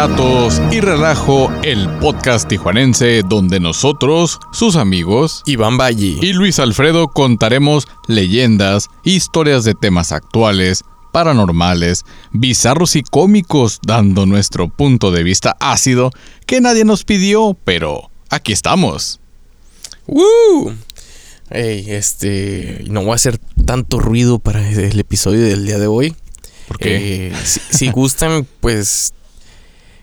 Relatos y Relajo, el podcast tijuanense donde nosotros, sus amigos, Iván Valle y Luis Alfredo contaremos leyendas, historias de temas actuales, paranormales, bizarros y cómicos, dando nuestro punto de vista ácido que nadie nos pidió, pero aquí estamos. ¡Woo! Este. No voy a hacer tanto ruido para el episodio del día de hoy. Porque Eh, si, si gustan, pues.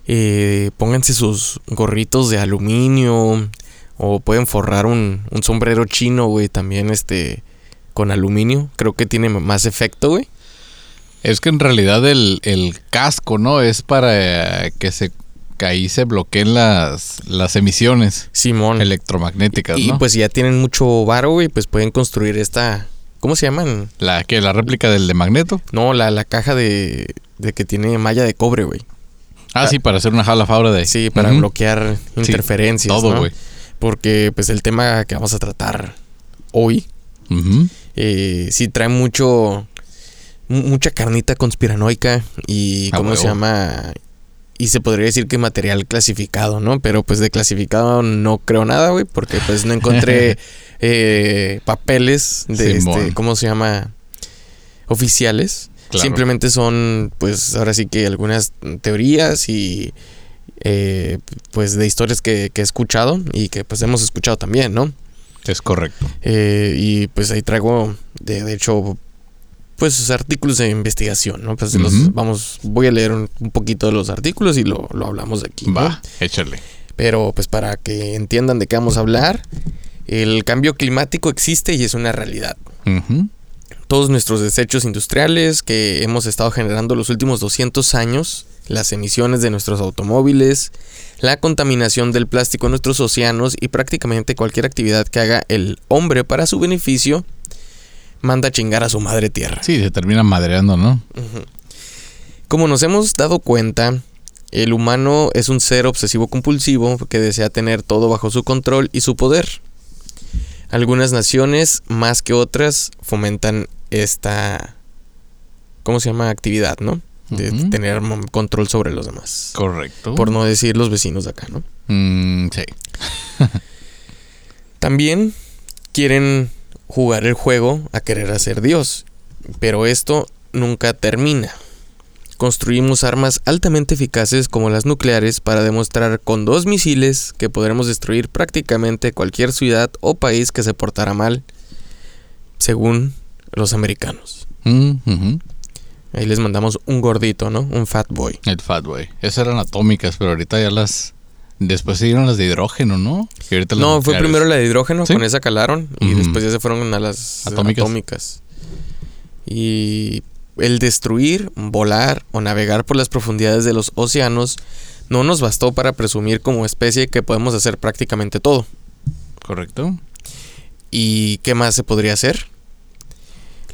Eh, pónganse sus gorritos de aluminio. O pueden forrar un, un sombrero chino, güey. También este. Con aluminio. Creo que tiene más efecto, güey. es que en realidad el, el casco, ¿no? Es para que se que ahí se bloqueen las, las emisiones Simón. electromagnéticas, y ¿no? pues ya tienen mucho varo, güey. Pues pueden construir esta. ¿Cómo se llaman? la que la réplica del de Magneto. No, la, la caja de, de que tiene malla de cobre, güey. Ah, sí, para hacer una jala fabra de Sí, para bloquear interferencias. todo, ¿no? güey. Porque, pues, el tema que vamos a tratar hoy, eh, sí trae mucho. mu- mucha carnita conspiranoica y. ¿Cómo se llama? Y se podría decir que material clasificado, ¿no? Pero pues de clasificado no creo nada, güey, porque pues no encontré eh, papeles de Simón. este, ¿cómo se llama? Oficiales. Claro. Simplemente son, pues, ahora sí que algunas teorías y eh, pues de historias que, que he escuchado y que pues hemos escuchado también, ¿no? Es correcto. Eh, y pues ahí traigo, de, de hecho, pues artículos de investigación, ¿no? Pues los vamos, voy a leer un, un poquito de los artículos y lo, lo hablamos de aquí. ¿no? Va, échale. Pero pues para que entiendan de qué vamos a hablar, el cambio climático existe y es una realidad. Todos nuestros desechos industriales que hemos estado generando los últimos 200 años, las emisiones de nuestros automóviles, la contaminación del plástico en nuestros océanos y prácticamente cualquier actividad que haga el hombre para su beneficio, manda a chingar a su madre tierra. Sí, se termina madreando, ¿no? Como nos hemos dado cuenta, el humano es un ser obsesivo compulsivo que desea tener todo bajo su control y su poder. Algunas naciones, más que otras, fomentan esta... ¿Cómo se llama? Actividad, ¿no? De tener control sobre los demás. Correcto. Por no decir los vecinos de acá, ¿no? Mm, sí. También quieren jugar el juego a querer hacer Dios, pero esto nunca termina. Construimos armas altamente eficaces como las nucleares para demostrar con dos misiles que podremos destruir prácticamente cualquier ciudad o país que se portara mal, según los americanos. Mm. Ahí les mandamos un gordito, ¿no? Un fat boy. El Fatboy. Esas eran atómicas, pero ahorita ya las. Después siguieron las de hidrógeno, ¿no? Y ahorita las No, fue primero la de hidrógeno, ¿Sí? con esa calaron y después ya se fueron a las Atómicas. atómicas. Y el destruir, volar o navegar por las profundidades de los océanos no nos bastó para presumir como especie que podemos hacer prácticamente todo. Correcto. ¿Y qué más se podría hacer?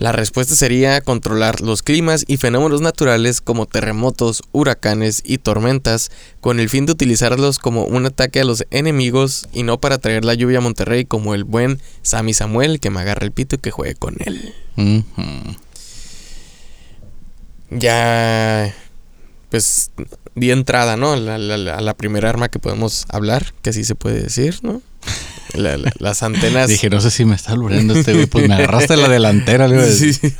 La respuesta sería controlar los climas y fenómenos naturales como terremotos, huracanes y tormentas con el fin de utilizarlos como un ataque a los enemigos y no para traer la lluvia a Monterrey como el buen Sammy Samuel que me agarra el pito y que juegue con él. Ya pues di entrada, ¿no? A la, la primera arma que podemos hablar, que así se puede decir, ¿no? La- la- las antenas. Dije, no sé si me está albureando este güey. Pues me agarraste la delantera, le iba a decir. Sí.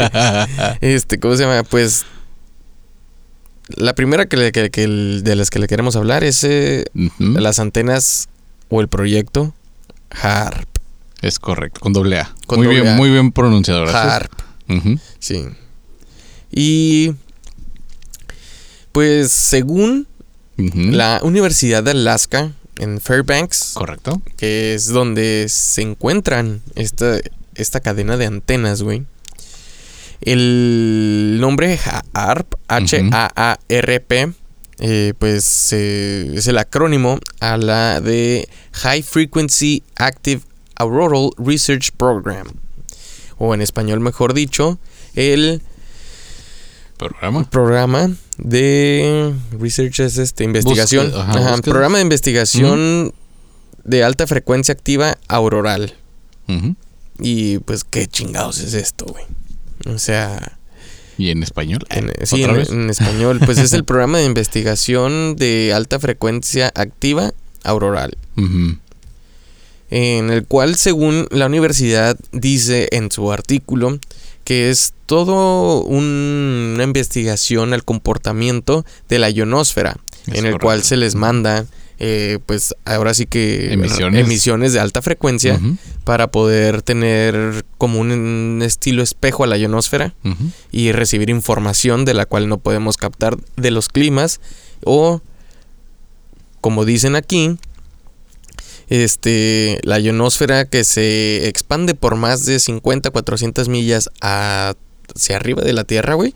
Este, ¿cómo se llama? Pues. La primera que, que- que de las que le queremos hablar es eh, las antenas o el proyecto HARP. Es correcto, con doble A. Con muy doble bien, A. muy bien pronunciado, gracias. HARP, sí. Y. Pues según la Universidad de Alaska en Fairbanks, Correcto. que es donde se encuentran esta, esta cadena de antenas, güey. El nombre HAARP, H-A-A-R-P, eh, pues eh, es el acrónimo a la de High Frequency Active Auroral Research Program. O en español, mejor dicho, el Programa. programa de research es este investigación. Ajá, Ajá, programa de investigación de alta frecuencia activa auroral. Y pues qué chingados es esto güey o sea ¿Y en español? En, sí, en, español. Pues es el programa de investigación de alta frecuencia activa auroral. En el cual, según la universidad dice en su artículo, que es todo una investigación al comportamiento de la ionosfera, en el cual se les manda eh, pues ahora sí que emisiones, de alta frecuencia para poder tener como un, estilo espejo a la ionosfera y recibir información de la cual no podemos captar de los climas o como dicen aquí este la ionosfera que se expande por más de 50 400 millas hacia arriba de la Tierra, güey.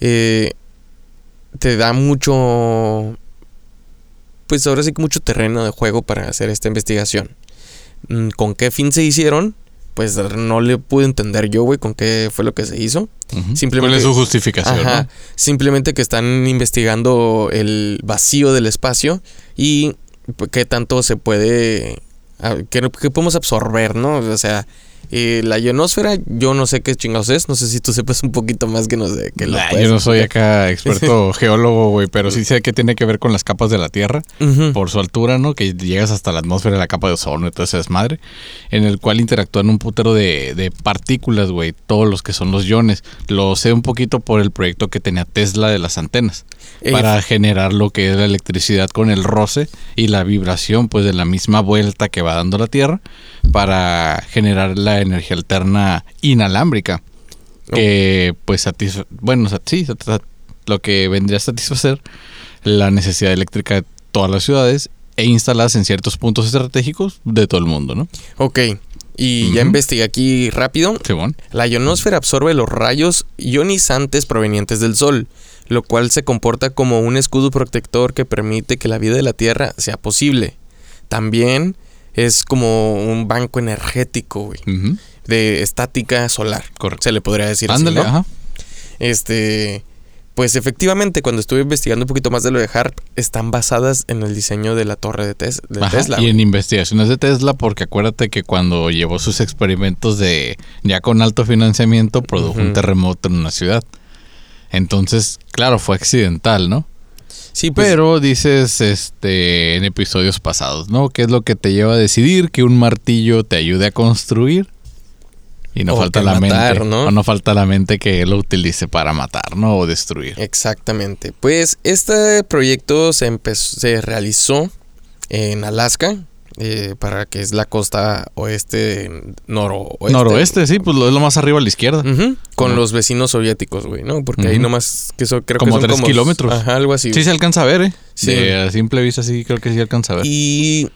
Eh, te da mucho pues ahora sí que mucho terreno de juego para hacer esta investigación. Mm, ¿Con qué fin se hicieron? Pues no le pude entender yo, güey, con qué fue lo que se hizo. Simplemente, ¿Cuál es su justificación? Simplemente que están investigando el vacío del espacio y qué tanto se puede. Qué, qué podemos absorber, ¿no? O sea, eh, la ionosfera, yo no sé qué chingados es. No sé si tú sepas un poquito más que no sé. Que lo yo no soy acá experto geólogo, güey, pero sí sé que tiene que ver con las capas de la Tierra por su altura, ¿no? Que llegas hasta la atmósfera, la capa de ozono y todo ese desmadre, en el cual interactúan un putero de, de partículas, güey, todos los que son los iones. Lo sé un poquito por el proyecto que tenía Tesla de las antenas para generar lo que es la electricidad con el roce y la vibración, pues de la misma vuelta que va dando la Tierra para generar la energía alterna inalámbrica. Que pues satisface, bueno, sí, lo que vendría a satisfacer la necesidad eléctrica de todas las ciudades e instaladas en ciertos puntos estratégicos de todo el mundo, ¿no? Ok. Y ya investigué aquí rápido. La ionosfera absorbe los rayos ionizantes provenientes del Sol, lo cual se comporta como un escudo protector que permite que la vida de la Tierra sea posible. También es como un banco energético, güey. De estática solar. Se le podría decir así, ¿no? Este. Pues efectivamente, cuando estuve investigando un poquito más de lo de HARP, están basadas en el diseño de la torre de, Tesla. Y en investigaciones de Tesla, porque acuérdate que cuando llevó sus experimentos de ya con alto financiamiento, produjo un terremoto en una ciudad. Entonces, claro, fue accidental, ¿no? Sí, pues, pero dices este en episodios pasados, ¿no? ¿Qué es lo que te lleva a decidir que un martillo te ayude a construir? Y no falta la mente, ¿no? O no falta la mente que lo utilice para matar, ¿no? O destruir. Exactamente. Pues este proyecto se empezó, se realizó en Alaska, eh, para que es la costa oeste, noroeste. Noroeste, sí, pues lo, es lo más arriba a la izquierda. Con los vecinos soviéticos, güey, ¿no? Porque ahí nomás, que eso creo como que son tres kilómetros. Ajá, algo así. Sí se alcanza a ver, ¿eh? Sí. a simple vista sí creo que sí alcanza a ver. Y...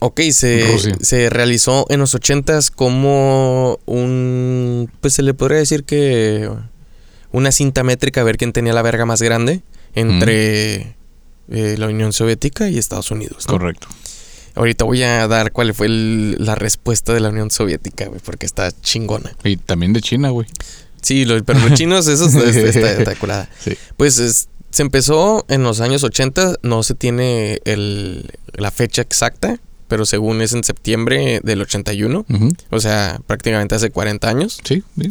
Ok, se, se realizó en los ochentas como un... Pues se le podría decir que... Una cinta métrica a ver quién tenía la verga más grande entre eh, la Unión Soviética y Estados Unidos. Correcto. Ahorita voy a dar cuál fue la respuesta de la Unión Soviética, güey, porque está chingona. Y también de China, güey. Sí, pero los chinos, eso está, está, curada. Pues se empezó en los años 80, no se tiene el, la fecha exacta, pero según es en septiembre del 81, o sea, prácticamente hace 40 años. Sí, sí.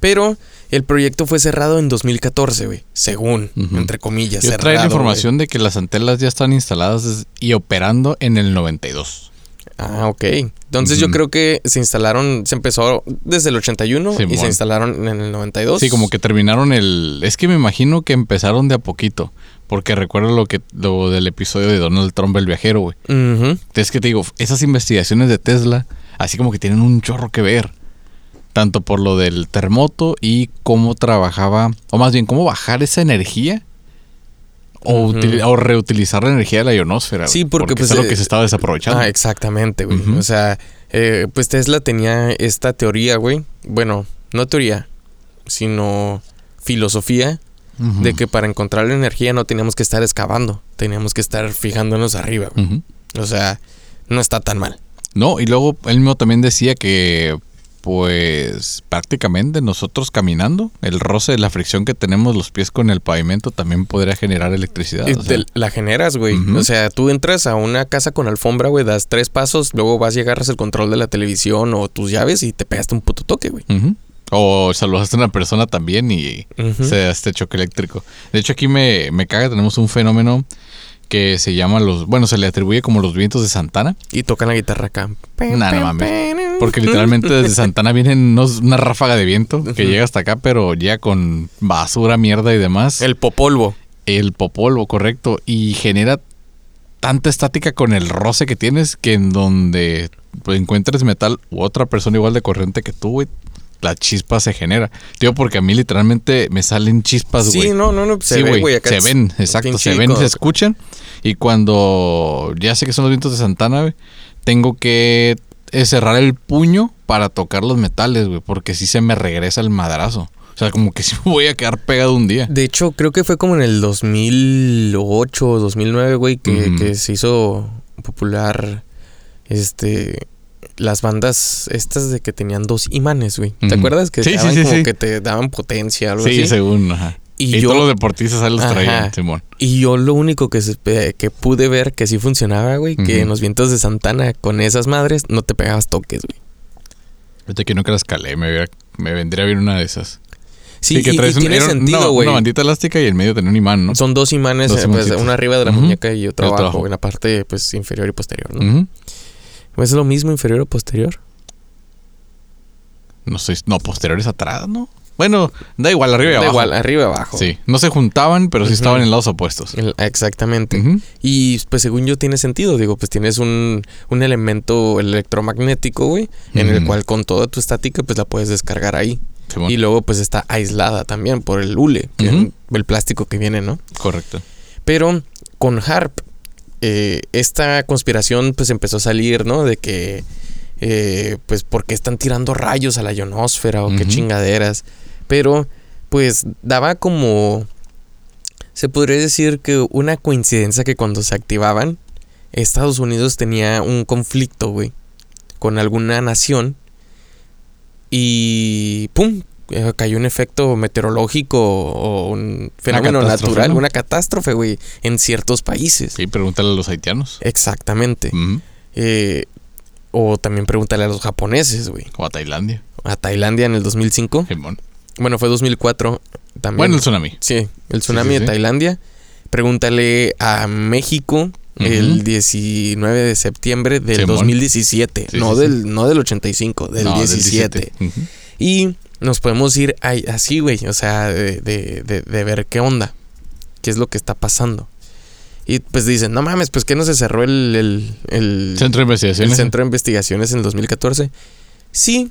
Pero el proyecto fue cerrado en 2014, güey. Según, entre comillas. Yo trae la información de que las antenas ya están instaladas y operando en el 92. Ah, ok. Entonces yo creo que se instalaron, se empezó desde el 81 y se instalaron en el 92. Sí, como que terminaron el... Es que me imagino que empezaron de a poquito. Porque recuerdo lo que lo del episodio de Donald Trump, el viajero, güey. Es que te digo, esas investigaciones de Tesla, así como que tienen un chorro que ver tanto por lo del terremoto y cómo trabajaba, o más bien cómo bajar esa energía o, reutilizar la energía de la ionosfera. Sí, porque, pues, es lo que se estaba desaprovechando. Ah, exactamente, güey. O sea, eh, pues Tesla tenía esta teoría, güey. Bueno, no teoría, sino filosofía de que para encontrar la energía no teníamos que estar excavando, teníamos que estar fijándonos arriba. O sea, no está tan mal. No, y luego él mismo también decía que pues prácticamente nosotros caminando, el roce de la fricción que tenemos los pies con el pavimento también podría generar electricidad. la generas, güey. O sea, tú entras a una casa con alfombra, güey, das tres pasos, luego vas y agarras el control de la televisión o tus llaves y te pegaste un puto toque, güey. O saludaste a una persona también y se da este choque eléctrico. De hecho, aquí me, me caga, tenemos un fenómeno que se llama los, bueno, se le atribuye como los vientos de Santana. Y tocan la guitarra acá. Nah, no mames. Porque literalmente desde Santana vienen unos- una ráfaga de viento que llega hasta acá, pero ya con basura, mierda y demás. El popolvo. El popolvo, correcto. Y genera tanta estática con el roce que tienes que en donde encuentres metal u otra persona igual de corriente que tú, güey, la chispa se genera. Tío, porque a mí literalmente me salen chispas, güey. Sí, no, no, no. Se Sí, ve, güey, acá se ven, exacto, se ven se escuchan. Y cuando ya sé que son los vientos de Santana, güey, tengo que eh, cerrar el puño para tocar los metales, güey, porque si se me regresa el madrazo. O sea, como que si me voy a quedar pegado un día. De hecho, creo que fue como en el 2008 o 2009, güey, que, Ujú. que se hizo popular este las bandas estas de que tenían dos imanes, güey. ¿Te acuerdas? Que Sí, sí, sí, como sí. que te daban potencia, algo Sí, así. según, ajá. Y Y, yo- todos los deportistas ahí los Ajá. traían, Simón. Y yo lo único que, se- que pude ver que sí funcionaba, güey, que en los vientos de Santana con esas madres no te pegabas toques, güey. Fíjate que nunca la escalé, me, hubiera- me vendría bien una de esas. Sí, que y, un- tiene era sentido, güey. Una bandita elástica y en medio tenía un imán, ¿no? Son dos imanes, Dos eh, pues, una arriba de la muñeca y otro abajo, en la parte pues inferior y posterior, ¿no? Ujú. ¿Es lo mismo inferior o posterior? No sé, no, posteriores atrás, ¿no? Bueno, da igual, arriba y Da abajo. igual, arriba y abajo. Sí, no se juntaban, pero sí estaban en lados opuestos. Exactamente. Y pues según yo tiene sentido, digo, pues tienes un, un elemento electromagnético, güey, en el cual con toda tu estática pues la puedes descargar ahí. Y luego pues está aislada también por el hule, el plástico que viene, ¿no? Correcto. Pero con HARP, eh, esta conspiración pues empezó a salir, ¿no? De que, eh, pues, porque están tirando rayos a la ionosfera o qué chingaderas. Pero, pues, daba como, se podría decir que una coincidencia que cuando se activaban, Estados Unidos tenía un conflicto, güey, con alguna nación. Y, ¡pum! eh, Cayó un efecto meteorológico o un fenómeno natural, ¿no? una catástrofe, güey, en ciertos países. Sí, pregúntale a los haitianos. Exactamente. Eh, o también pregúntale a los japoneses, güey. O a Tailandia. A Tailandia en el 2005. Simón. Bueno, fue 2004 también. Bueno, el tsunami. Sí, el tsunami sí, de sí. Tailandia. Pregúntale a México el Ujú. 19 de septiembre del Simón. 2017. Sí, no, del, no del 85, del No, 17. Ujú. Y nos podemos ir así, güey. O sea, de, de- de- de ver qué onda. ¿Qué es lo que está pasando? Y pues dicen, no mames, pues que no se cerró el, el, el- Centro de el investigaciones. centro de investigaciones en el 2014. Sí,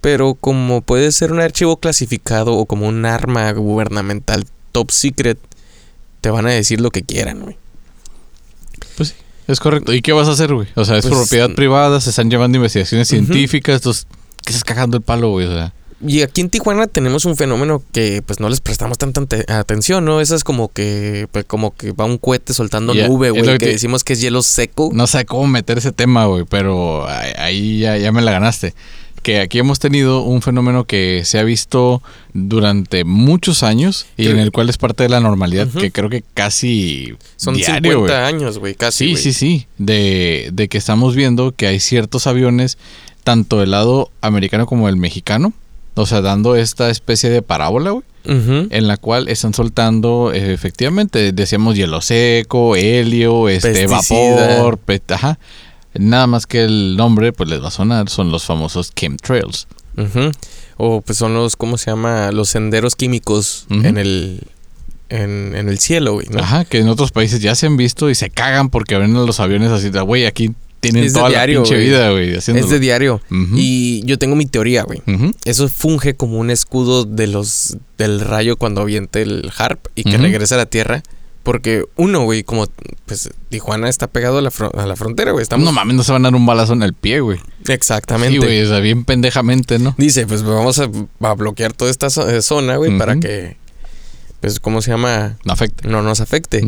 pero como puede ser un archivo clasificado o como un arma gubernamental top secret, te van a decir lo que quieran, güey. Pues sí, es correcto. ¿Y qué vas a hacer, güey? O sea, es Pues, propiedad privada, se están llevando investigaciones científicas, entonces, ¿qué estás cagando el palo, güey? O sea, Y aquí en Tijuana tenemos un fenómeno que pues no les prestamos tanta atención, ¿no? Eso es como que pues, como que va un cohete soltando nube, güey, que, que- decimos que es hielo seco. no sé cómo meter ese tema, güey, pero ahí- ahí ya, ya me la ganaste. Que aquí hemos tenido un fenómeno que se ha visto durante muchos años y Creo- en el cual es parte de la normalidad, que creo que casi Son diario, 50 güey. años, güey, casi. Sí, sí, sí. De, de que estamos viendo que hay ciertos aviones, tanto del lado americano como el mexicano, o sea, dando esta especie de parábola, güey, en la cual están soltando, eh, efectivamente, decíamos hielo seco, helio, este Pesticida. vapor, pe- ajá. Nada más que el nombre, pues les va a sonar, son los famosos chemtrails. O pues son los, ¿cómo se llama? Los senderos químicos en el en, en el cielo, güey, ¿no? Ajá, que en otros países ya se han visto y se cagan porque ven los aviones así, de, güey, aquí tienen Es toda diario, la pinche güey. vida, güey, haciéndolo. Es de diario. Y yo tengo mi teoría, güey. Eso funge como un escudo de los del rayo cuando aviente el harp y que Ujú. regrese a la tierra. Porque uno, güey, como pues Tijuana está pegado a la, a la frontera, güey. Estamos No mames, no se van a dar un balazo en el pie, güey. exactamente. Sí, güey, o sea, bien pendejamente, ¿no? Dice, pues vamos a, a bloquear toda esta eh, zona, güey, para que pues ¿cómo se llama? No afecta. No nos afecte.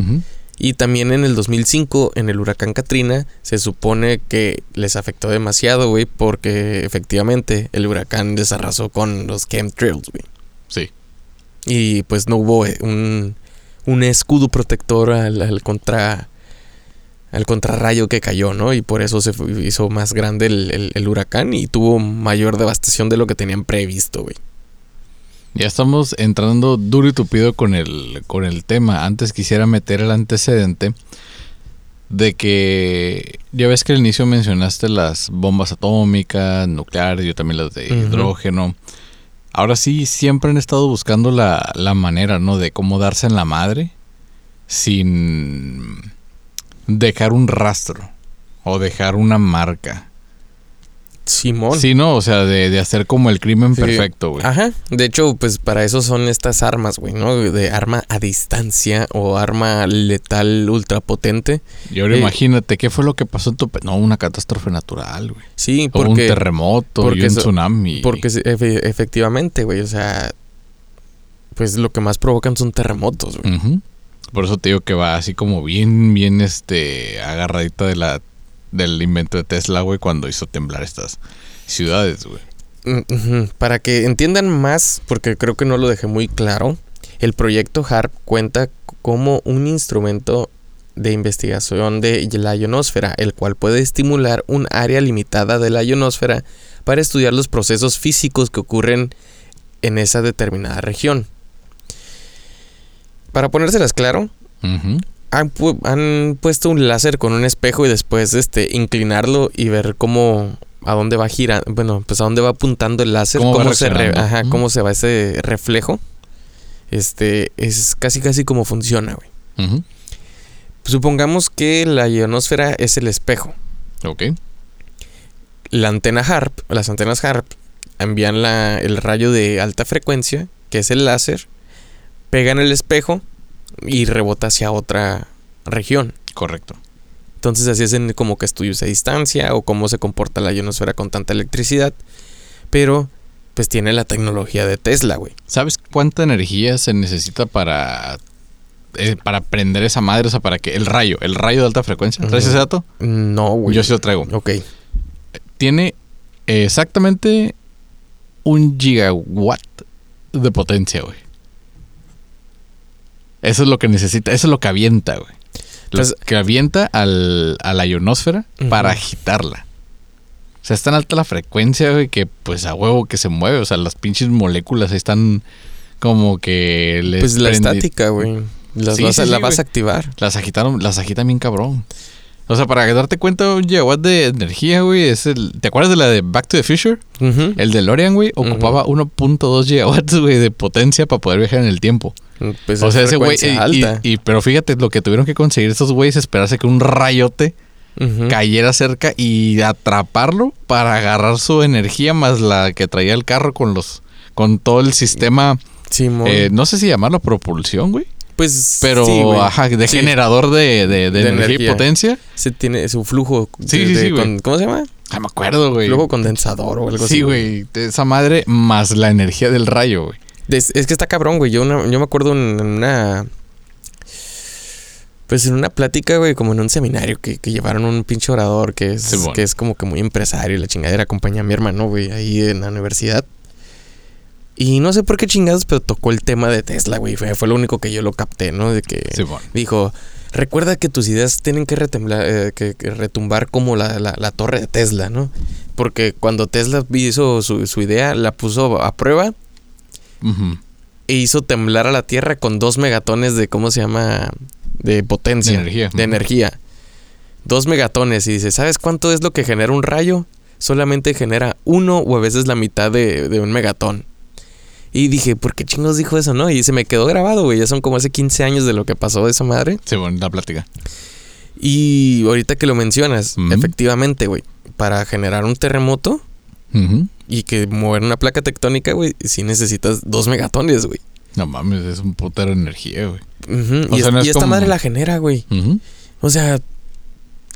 Y también en el 2005, en el huracán Katrina, se supone que les afectó demasiado, güey, porque efectivamente el huracán desarrasó con los chemtrails, güey. Sí. Y pues no hubo eh, un, un escudo protector al, al contra al contrarrayo que cayó, ¿no? Y por eso se hizo más grande el, el- el huracán y tuvo mayor devastación de lo que tenían previsto, güey. Ya estamos entrando duro y tupido con el, con el tema. Antes quisiera meter el antecedente de que ya ves que al inicio mencionaste las bombas atómicas, nucleares, yo también las de hidrógeno. Ahora sí, siempre han estado buscando la, la manera, ¿no? De cómo darse en la madre sin dejar un rastro o dejar una marca. Simón. Sí, ¿no? O sea, de, de hacer como el crimen Sí. perfecto, güey. Ajá. De hecho, pues para eso son estas armas, güey, ¿no? De arma a distancia o arma letal ultrapotente. Y ahora Eh, imagínate, ¿qué fue lo que pasó en tu... No, una catástrofe natural, güey. Sí, O un porque... terremoto y porque un eso- tsunami. Porque efe- efectivamente, güey, o sea... Pues lo que más provocan son terremotos, güey. Ujú. Por eso te digo que va así como bien, bien, este, agarradita de la, del invento de Tesla, güey, cuando hizo temblar estas ciudades, güey. Mm. Para que entiendan más, porque creo que no lo dejé muy claro, el proyecto HARP cuenta como un instrumento de investigación de la ionosfera, el cual puede estimular un área limitada de la ionosfera para estudiar los procesos físicos que ocurren en esa determinada región. Para ponérselas claro. Han, pu- han puesto un láser con un espejo y después este inclinarlo y ver cómo a dónde va girando, bueno, pues a dónde va apuntando el láser, Cómo se re- cómo se va ese reflejo. Este es casi casi como funciona, güey. Supongamos que la ionosfera es el espejo. Ok. La antena HARP, las antenas HARP envían la- el rayo de alta frecuencia, que es el láser, pegan el espejo y rebota hacia otra región. Correcto. Entonces así hacen como que estudios a distancia o cómo se comporta la ionosfera con tanta electricidad. Pero pues tiene la tecnología de Tesla, güey. ¿Sabes cuánta energía se necesita para... eh, para prender esa madre, o sea, para que el rayo, el rayo de alta frecuencia, ¿traes ese dato? No, güey. Yo sí lo traigo. Ok. Tiene exactamente un gigawatt de potencia, güey. Eso es lo que necesita, eso es lo que avienta, güey. Lo Pues- que avienta al, a la ionosfera para agitarla. O sea, es tan alta la frecuencia, güey, que pues a huevo que se mueve. O sea, las pinches moléculas ahí están como que les Pues la estática, güey. Las Sí, vas sí, la sí, vas a activar. Las agitaron, las agitan bien cabrón. O sea, para darte cuenta, un gigawatt de energía, güey, es el... ¿Te acuerdas de la de Back to the Future? El DeLorean, güey, ocupaba 1.2 gigawatts, güey, de potencia para poder viajar en el tiempo. Pues o sea, ese güey... y- y- pero fíjate, lo que tuvieron que conseguir esos güeyes es esperarse que un rayote cayera cerca y atraparlo para agarrar su energía más la que traía el carro con los... Con todo el sistema, eh, no sé si llamarlo propulsión, güey. pues Pero, sí, ajá, de Sí. generador de, de- de De energía, y potencia. Se tiene su flujo. Sí, de- sí, con- ¿Cómo se llama? Ah, me acuerdo, güey. Flujo condensador o algo así. Sí, güey. Esa madre más la energía del rayo, güey. Es, es que está cabrón, güey. Yo, una- yo me acuerdo en, en una. Pues en una plática, güey, como en un seminario que, que llevaron un pinche orador que es, que es como que muy empresario y la chingadera acompaña a mi hermano, güey, ahí en la universidad. Y no sé por qué chingados, pero tocó el tema de Tesla, güey. Fue, fue lo único que yo lo capté, ¿no? De que Sí, bueno. dijo, recuerda que tus ideas tienen que, retemblar, eh, que, que retumbar como la, la- la torre de Tesla, ¿no? Porque cuando Tesla hizo su, su idea, la puso a prueba E hizo temblar a la Tierra con dos megatones de, ¿cómo se llama? De potencia. De energía. De energía. Dos megatones. Y dice, ¿sabes cuánto es lo que genera un rayo? Solamente genera uno o a veces la mitad de, de un megatón. Y dije, ¿por qué chingos dijo eso, no? Y se me quedó grabado, güey. Ya son como hace 15 años de lo que pasó de esa madre. Sí, bueno, la plática. Y ahorita que lo mencionas, efectivamente, güey. Para generar un terremoto Y que mover una placa tectónica, güey, sí necesitas dos megatones, güey. No mames, es un putero de energía, güey. O Y, sea, es- no es y esta como- madre la genera, güey. O sea,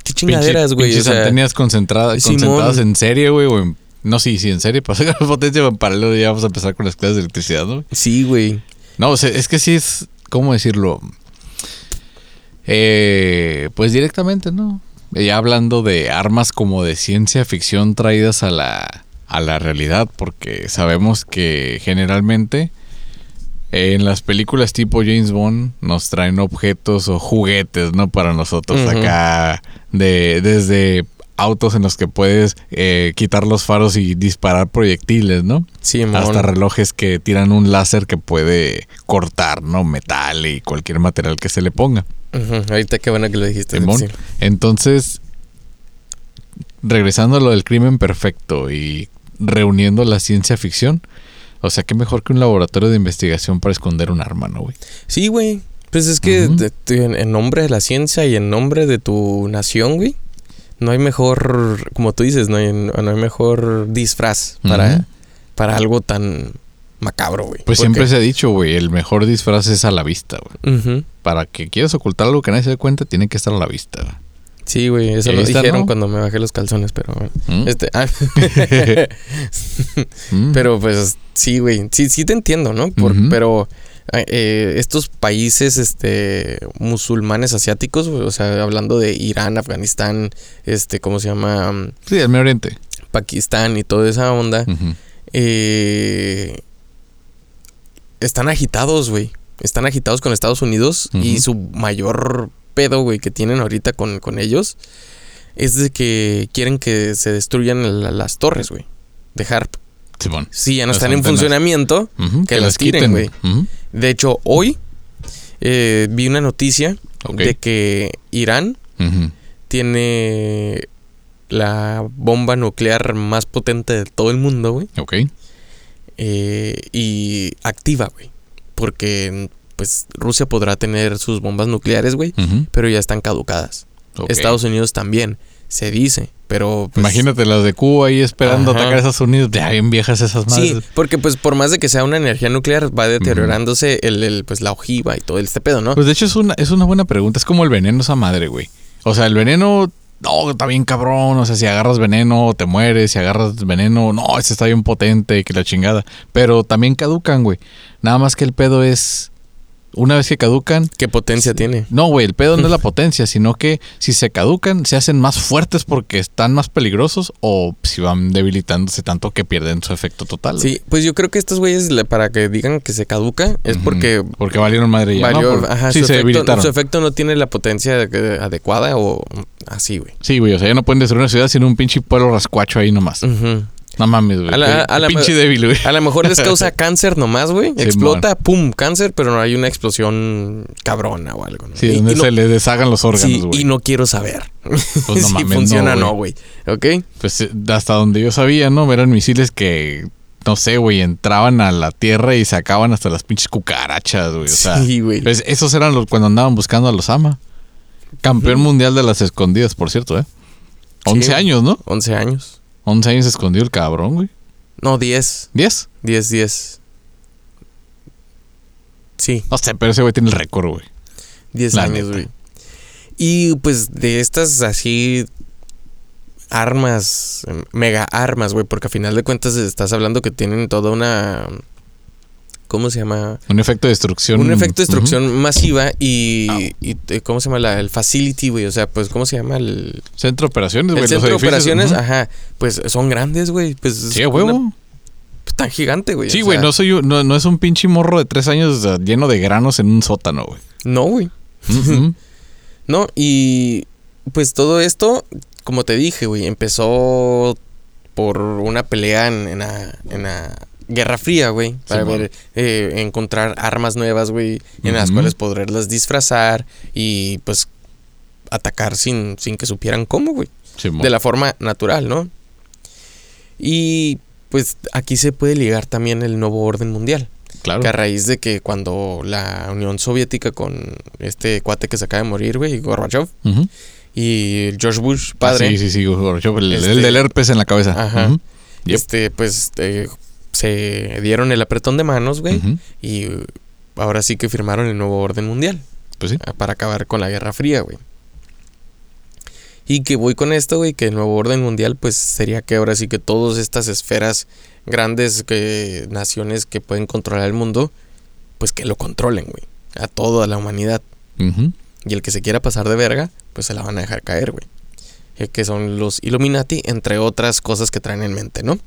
qué chingaderas, Pinche- güey. O Pinches sea, antenas concentradas, concentradas en serie, güey. o en- No, sí, sí, en serie. Para sacar potencia en paralelo ya vamos a empezar con las clases de electricidad, ¿no? sí, güey. No, o sea, es que sí es, ¿cómo decirlo? Eh, pues directamente, ¿no? Ya hablando de armas como de ciencia ficción traídas a la, a la realidad, porque sabemos que generalmente en las películas tipo James Bond nos traen objetos o juguetes, ¿no? Para nosotros acá, de, desde autos en los que puedes eh, quitar los faros y disparar proyectiles, ¿no? Sí, mon. Hasta relojes que tiran un láser que puede cortar, ¿no? Metal y cualquier material que se le ponga. Ujú, Ahorita qué bueno que lo dijiste. Sí. Entonces, regresando a lo del crimen perfecto y reuniendo la ciencia ficción, o sea, qué mejor que un laboratorio de investigación para esconder un arma, ¿no, güey? Sí, güey. Pues es que en en nombre de la ciencia y en nombre de tu nación, güey, no hay mejor, como tú dices, no hay, no hay mejor disfraz para, para algo tan macabro, güey. Pues siempre se ha dicho, güey, el mejor disfraz es a la vista, güey. Para que quieras ocultar algo que nadie se dé cuenta, tiene que estar a la vista. güey. Sí, güey, eso lo dijeron ¿no? cuando me bajé los calzones, pero bueno. ¿Mm? Este, ah. Mm. pero pues sí, güey, sí, sí te entiendo, ¿no? Por-. Pero eh, estos países este musulmanes asiáticos, o sea, hablando de Irán, Afganistán, este, ¿cómo se llama? Mm, Sí, el Medio Oriente. Pakistán y toda esa onda, eh, están agitados, güey. Están agitados con Estados Unidos y su mayor pedo, güey, que tienen ahorita con, con ellos es de que quieren que se destruyan la- las torres, güey. De HARP. Sí, ya no están en funcionamiento. Que las quiten, güey. De hecho, hoy eh, vi una noticia de que Irán tiene la bomba nuclear más potente de todo el mundo, güey. Ok. eh, y activa, güey. Porque, pues, Rusia podrá tener sus bombas nucleares, güey, pero ya están caducadas. Estados Unidos también, se dice, pero... pues, Imagínate las de Cuba ahí esperando Ajá. atacar a Estados Unidos. Ya bien viejas esas madres. Sí, porque pues por más de que sea una energía nuclear, va deteriorándose el, el, pues la ojiva y todo este pedo, ¿no? Pues de hecho es una, es una buena pregunta. Es como el veneno esa madre, güey. O sea, el veneno, no, está bien cabrón. O sea, si agarras veneno, te mueres. Si agarras veneno, no, ese está bien potente, que la chingada. Pero también caducan, güey. Nada más que el pedo es. Una vez que caducan. ¿Qué potencia tiene? No, güey, el pedo no es la potencia, sino que si se caducan, se hacen más fuertes porque están más peligrosos o si van debilitándose tanto que pierden su efecto total. Sí, pues yo creo que estos güeyes, para que digan que se caduca, es porque Porque valieron madre ya. ¿no? valió, Por- ajá, sí, su, se efecto, debilitaron. su efecto no tiene la potencia de- adecuada o así, güey. Sí, güey, o sea, ya no pueden destruir una ciudad sin un pinche pueblo rascuacho ahí nomás. Ujú. No mames, güey. A la- a la- pinche débil, güey. A lo mejor les causa cáncer nomás, güey. Sí, Explota, pum, cáncer, pero no hay una explosión cabrona o algo. ¿no? Sí, Y- donde y no- se le deshagan los órganos, sí, güey. y no quiero saber Pues no si mames, no, funciona o no, güey. güey. ¿Ok? Pues eh, hasta donde yo sabía, ¿no? Eran misiles que, no sé, güey, entraban a la tierra y sacaban hasta las pinches cucarachas, güey. O sea, sí, güey. pues, esos eran los cuando andaban buscando a los ama. Campeón mundial de las escondidas, por cierto, ¿eh? 11 Sí. años, ¿no? 11 años. 11 años escondido el cabrón, güey. No, 10. 10. 10, 10. Sí, No sé, pero ese güey tiene el récord, güey. 10 La años, neta. güey. Y pues de estas así armas, em, mega armas, güey, porque a final de cuentas estás hablando que tienen toda una ¿cómo se llama? Un efecto de destrucción. Un efecto de destrucción masiva y, y, eh, ¿cómo se llama? La, el facility, güey, o sea, pues ¿cómo se llama? El, Centro de operaciones, güey. el centro de operaciones, ajá, pues son grandes, güey, pues Sí, a huevo. una- tan gigante, güey. Sí, güey, no soy no, no es un pinche morro de tres años lleno de granos en un sótano, güey. No, güey. No, y pues todo esto, como te dije, güey, empezó por una pelea en, en en la Guerra Fría, güey, para ver, eh, encontrar armas nuevas, güey, en las cuales poderlas disfrazar y pues atacar sin, sin que supieran cómo, güey, de la forma natural, ¿no? Y pues aquí se puede ligar también el nuevo orden mundial. Claro. Que a raíz de que cuando la Unión Soviética con este cuate que se acaba de morir, güey, Gorbachev, y George Bush, Ah, padre, sí, sí, sí, Gorbachev, el, Este- el del herpes en la cabeza. Ajá. Yep. este, pues eh, se dieron el apretón de manos, güey, y ahora sí que firmaron el nuevo orden mundial Pues sí. para acabar con la Guerra Fría, güey. Y que voy con esto, güey, que el nuevo orden mundial, pues sería que ahora sí que todas estas esferas grandes que naciones que pueden controlar el mundo, pues que lo controlen, güey, a toda la humanidad. Y el que se quiera pasar de verga, pues se la van a dejar caer, güey. Eh, Que son los Illuminati, entre otras cosas que traen en mente, ¿no?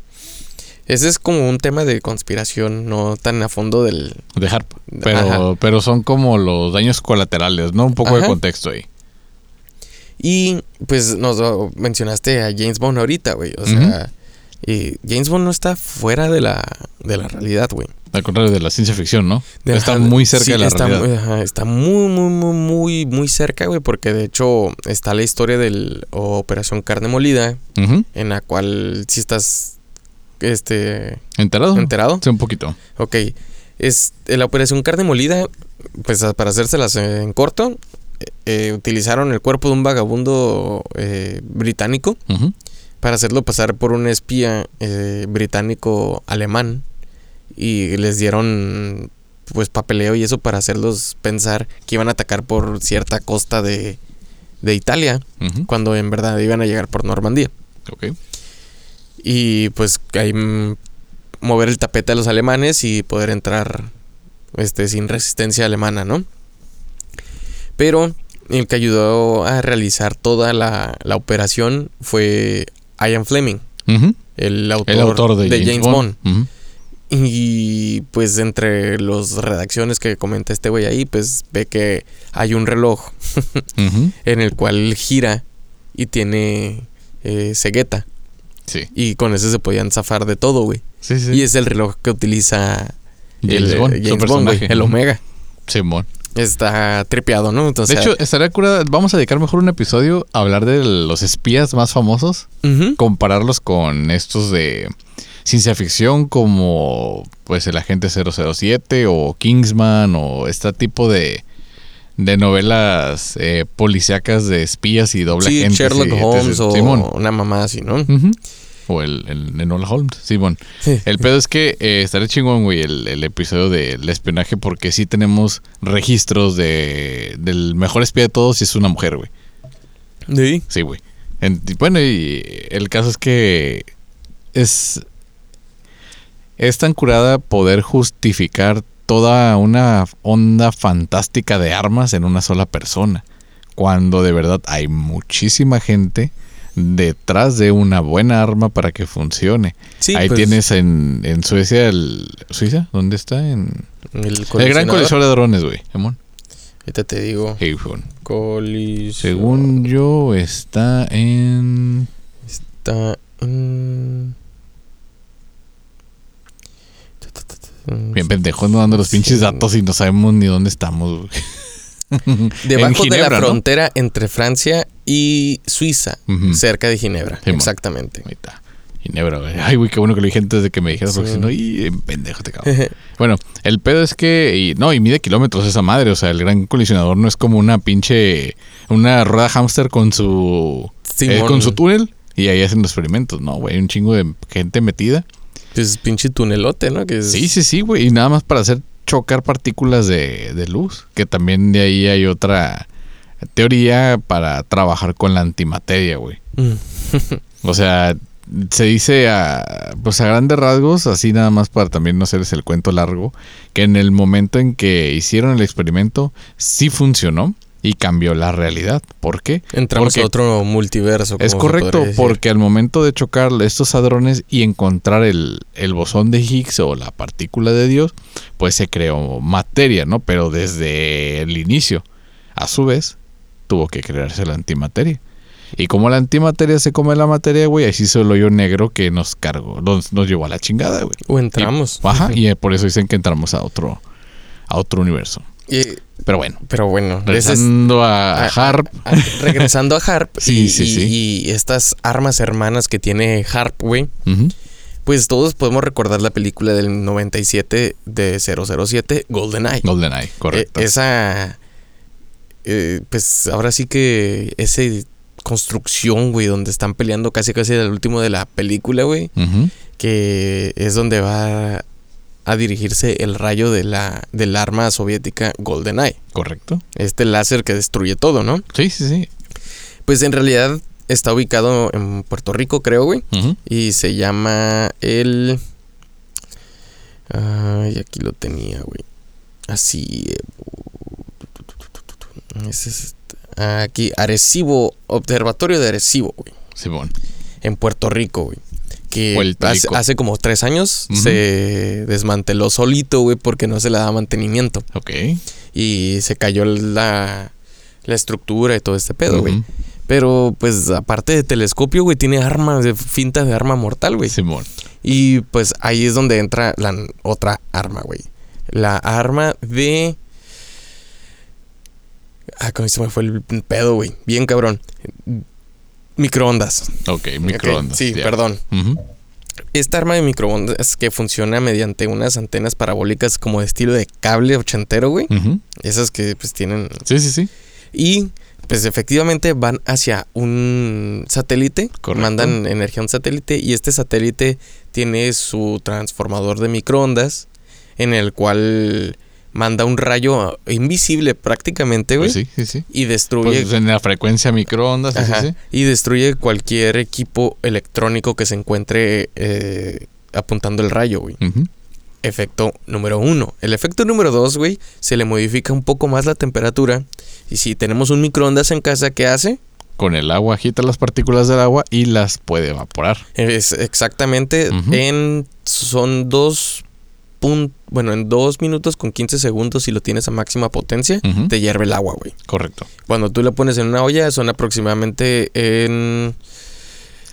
Ese es como un tema de conspiración, no tan a fondo del... De Harp. Pero, Ajá. pero son como los daños colaterales, ¿no? Un poco de contexto ahí. Y pues nos mencionaste a James Bond ahorita, güey. O sea, y James Bond no está fuera de la, de la realidad, güey. Al contrario de la ciencia ficción, ¿no? De- Está ajá, muy cerca sí, de la está realidad. Ajá, está muy, muy, muy, muy, muy cerca, güey. Porque de hecho está la historia de Operación Carne Molida, en la cual si estás este ¿Enterado? enterado. Sí, un poquito. Ok. Es, la Operación Carne Molida, pues para hacérselas en corto, eh, eh, utilizaron el cuerpo de un vagabundo eh, británico para hacerlo pasar por un espía eh, británico alemán y les dieron pues papeleo y eso para hacerlos pensar que iban a atacar por cierta costa de, de Italia cuando en verdad iban a llegar por Normandía Ok. Y pues ahí mover el tapete a los alemanes y poder entrar este sin resistencia alemana, ¿no? Pero el que ayudó a realizar toda la, la operación fue Ian Fleming, el autor, El autor de, James, Bond. Ujú. Y pues entre las redacciones que comenta este güey ahí, pues ve que hay un reloj en el cual gira y tiene eh, cegueta. Sí. Y con ese se podían zafar de todo, güey. Sí, sí. Y es el reloj que utiliza James el, Bond, eh, su James Bond, güey, personaje. el. Omega. Simón. Está tripeado, ¿no? Entonces, de hecho, estaría curada. Vamos a dedicar mejor un episodio a hablar de los espías más famosos. Compararlos con estos de ciencia ficción como pues el agente 007 o Kingsman o este tipo de, de novelas eh, policíacas de espías y doble sí, Sherlock. Holmes o Simón. una mamá así, ¿no? O el, el Enola Holmes, Simón. Sí. El pedo es que eh, estaría chingón, güey, el, el episodio del espionaje porque sí tenemos registros de, del mejor espía de todos y es una mujer, güey. Sí. Sí, güey. Bueno, y el caso es que es, es tan curada poder justificar toda una onda fantástica de armas en una sola persona. Cuando de verdad hay muchísima gente detrás de una buena arma para que funcione. Sí, Ahí pues, tienes en, en Suecia el... ¿Suiza? ¿Dónde está? En... el, El gran colisor de drones, güey. Ahorita te digo. Hey. Según yo, está en... Está en... Bien pendejo, no dando los pinches Sí. datos y no sabemos ni dónde estamos. Debajo de la ¿no? frontera entre Francia y Suiza. Cerca de Ginebra. Exactamente. Ahí está. Ginebra, güey. Ay, güey, qué bueno que lo dije antes de que me dijeras, porque si no, y en pendejo te cago. bueno, el pedo es que, y, no, y mide kilómetros esa madre, o sea, el gran colisionador no es como una pinche, una rueda hámster con su, eh, con su túnel y ahí hacen los experimentos, no, güey, hay un chingo de gente metida. Pues pinche tunelote, ¿no? Que es- Sí, sí, sí, güey, y nada más para hacer chocar partículas de, de luz, que también de ahí hay otra teoría para trabajar con la antimateria, güey. Mm. O sea, se dice a, pues a grandes rasgos, así nada más para también no hacerles el cuento largo, que en el momento en que hicieron el experimento sí funcionó y cambió la realidad. ¿Por qué? Entramos Porque- a otro multiverso. Es correcto, porque al momento de chocar estos hadrones y encontrar el, el bosón de Higgs o la partícula de Dios, pues se creó materia, ¿no? Pero desde el inicio, a su vez, tuvo que crearse la antimateria. Y como la antimateria se come la materia, güey, así hizo el hoyo negro que nos cargó, nos, nos llevó a la chingada, güey. O entramos. Y, ajá, y eh, por eso dicen que entramos a otro, a otro universo. Pero bueno, pero bueno, regresando a, a Harp, a- regresando a Harp Sí, y, sí, y- sí. y estas armas hermanas que tiene Harp, güey, pues todos podemos recordar la película del 97 de 007, GoldenEye. GoldenEye, correcto. Eh, esa, eh, pues ahora sí que ese construcción, güey, donde están peleando casi casi al último de la película, güey, que es donde va a dirigirse el rayo de la, del arma soviética GoldenEye. Correcto. Este láser que destruye todo, ¿no? Sí, sí, sí. Pues en realidad está ubicado en Puerto Rico, creo, güey. Y se llama el... Ay, aquí lo tenía, güey. Así... eh, ese es este, aquí, Arecibo, Observatorio de Arecibo, güey. Simón. En Puerto Rico, güey. Que hace, como tres años se desmanteló solito, güey, porque no se le daba mantenimiento. Ok. Y se cayó la, la estructura y todo este pedo, güey. Pero, pues, aparte de telescopio, güey, tiene armas de finta de arma mortal, güey. Simón. Y pues ahí es donde entra la otra arma, güey. La arma de. Ah, cómo se me fue el pedo, güey. Bien cabrón. Microondas. Ok, microondas. Sí, perdón. Esta arma de microondas que funciona mediante unas antenas parabólicas como de estilo de cable ochentero, güey. Esas que pues tienen. Sí, sí, sí. Y pues efectivamente van hacia un satélite. Correcto. Mandan energía a un satélite. Y este satélite tiene su transformador de microondas. En el cual manda un rayo invisible prácticamente, güey. Pues sí, sí, sí. Y destruye. Pues en la frecuencia microondas, sí, sí. Y destruye cualquier equipo electrónico que se encuentre eh, apuntando el rayo, güey. Efecto número uno. El efecto número dos, güey, se le modifica un poco más la temperatura. Y si tenemos un microondas en casa, ¿qué hace? Con el agua agita las partículas del agua y las puede evaporar. Es exactamente en. Son dos. Pun- bueno, en dos minutos con 15 segundos, si lo tienes a máxima potencia, te hierve el agua, güey. Correcto. Cuando tú la pones en una olla, son aproximadamente en.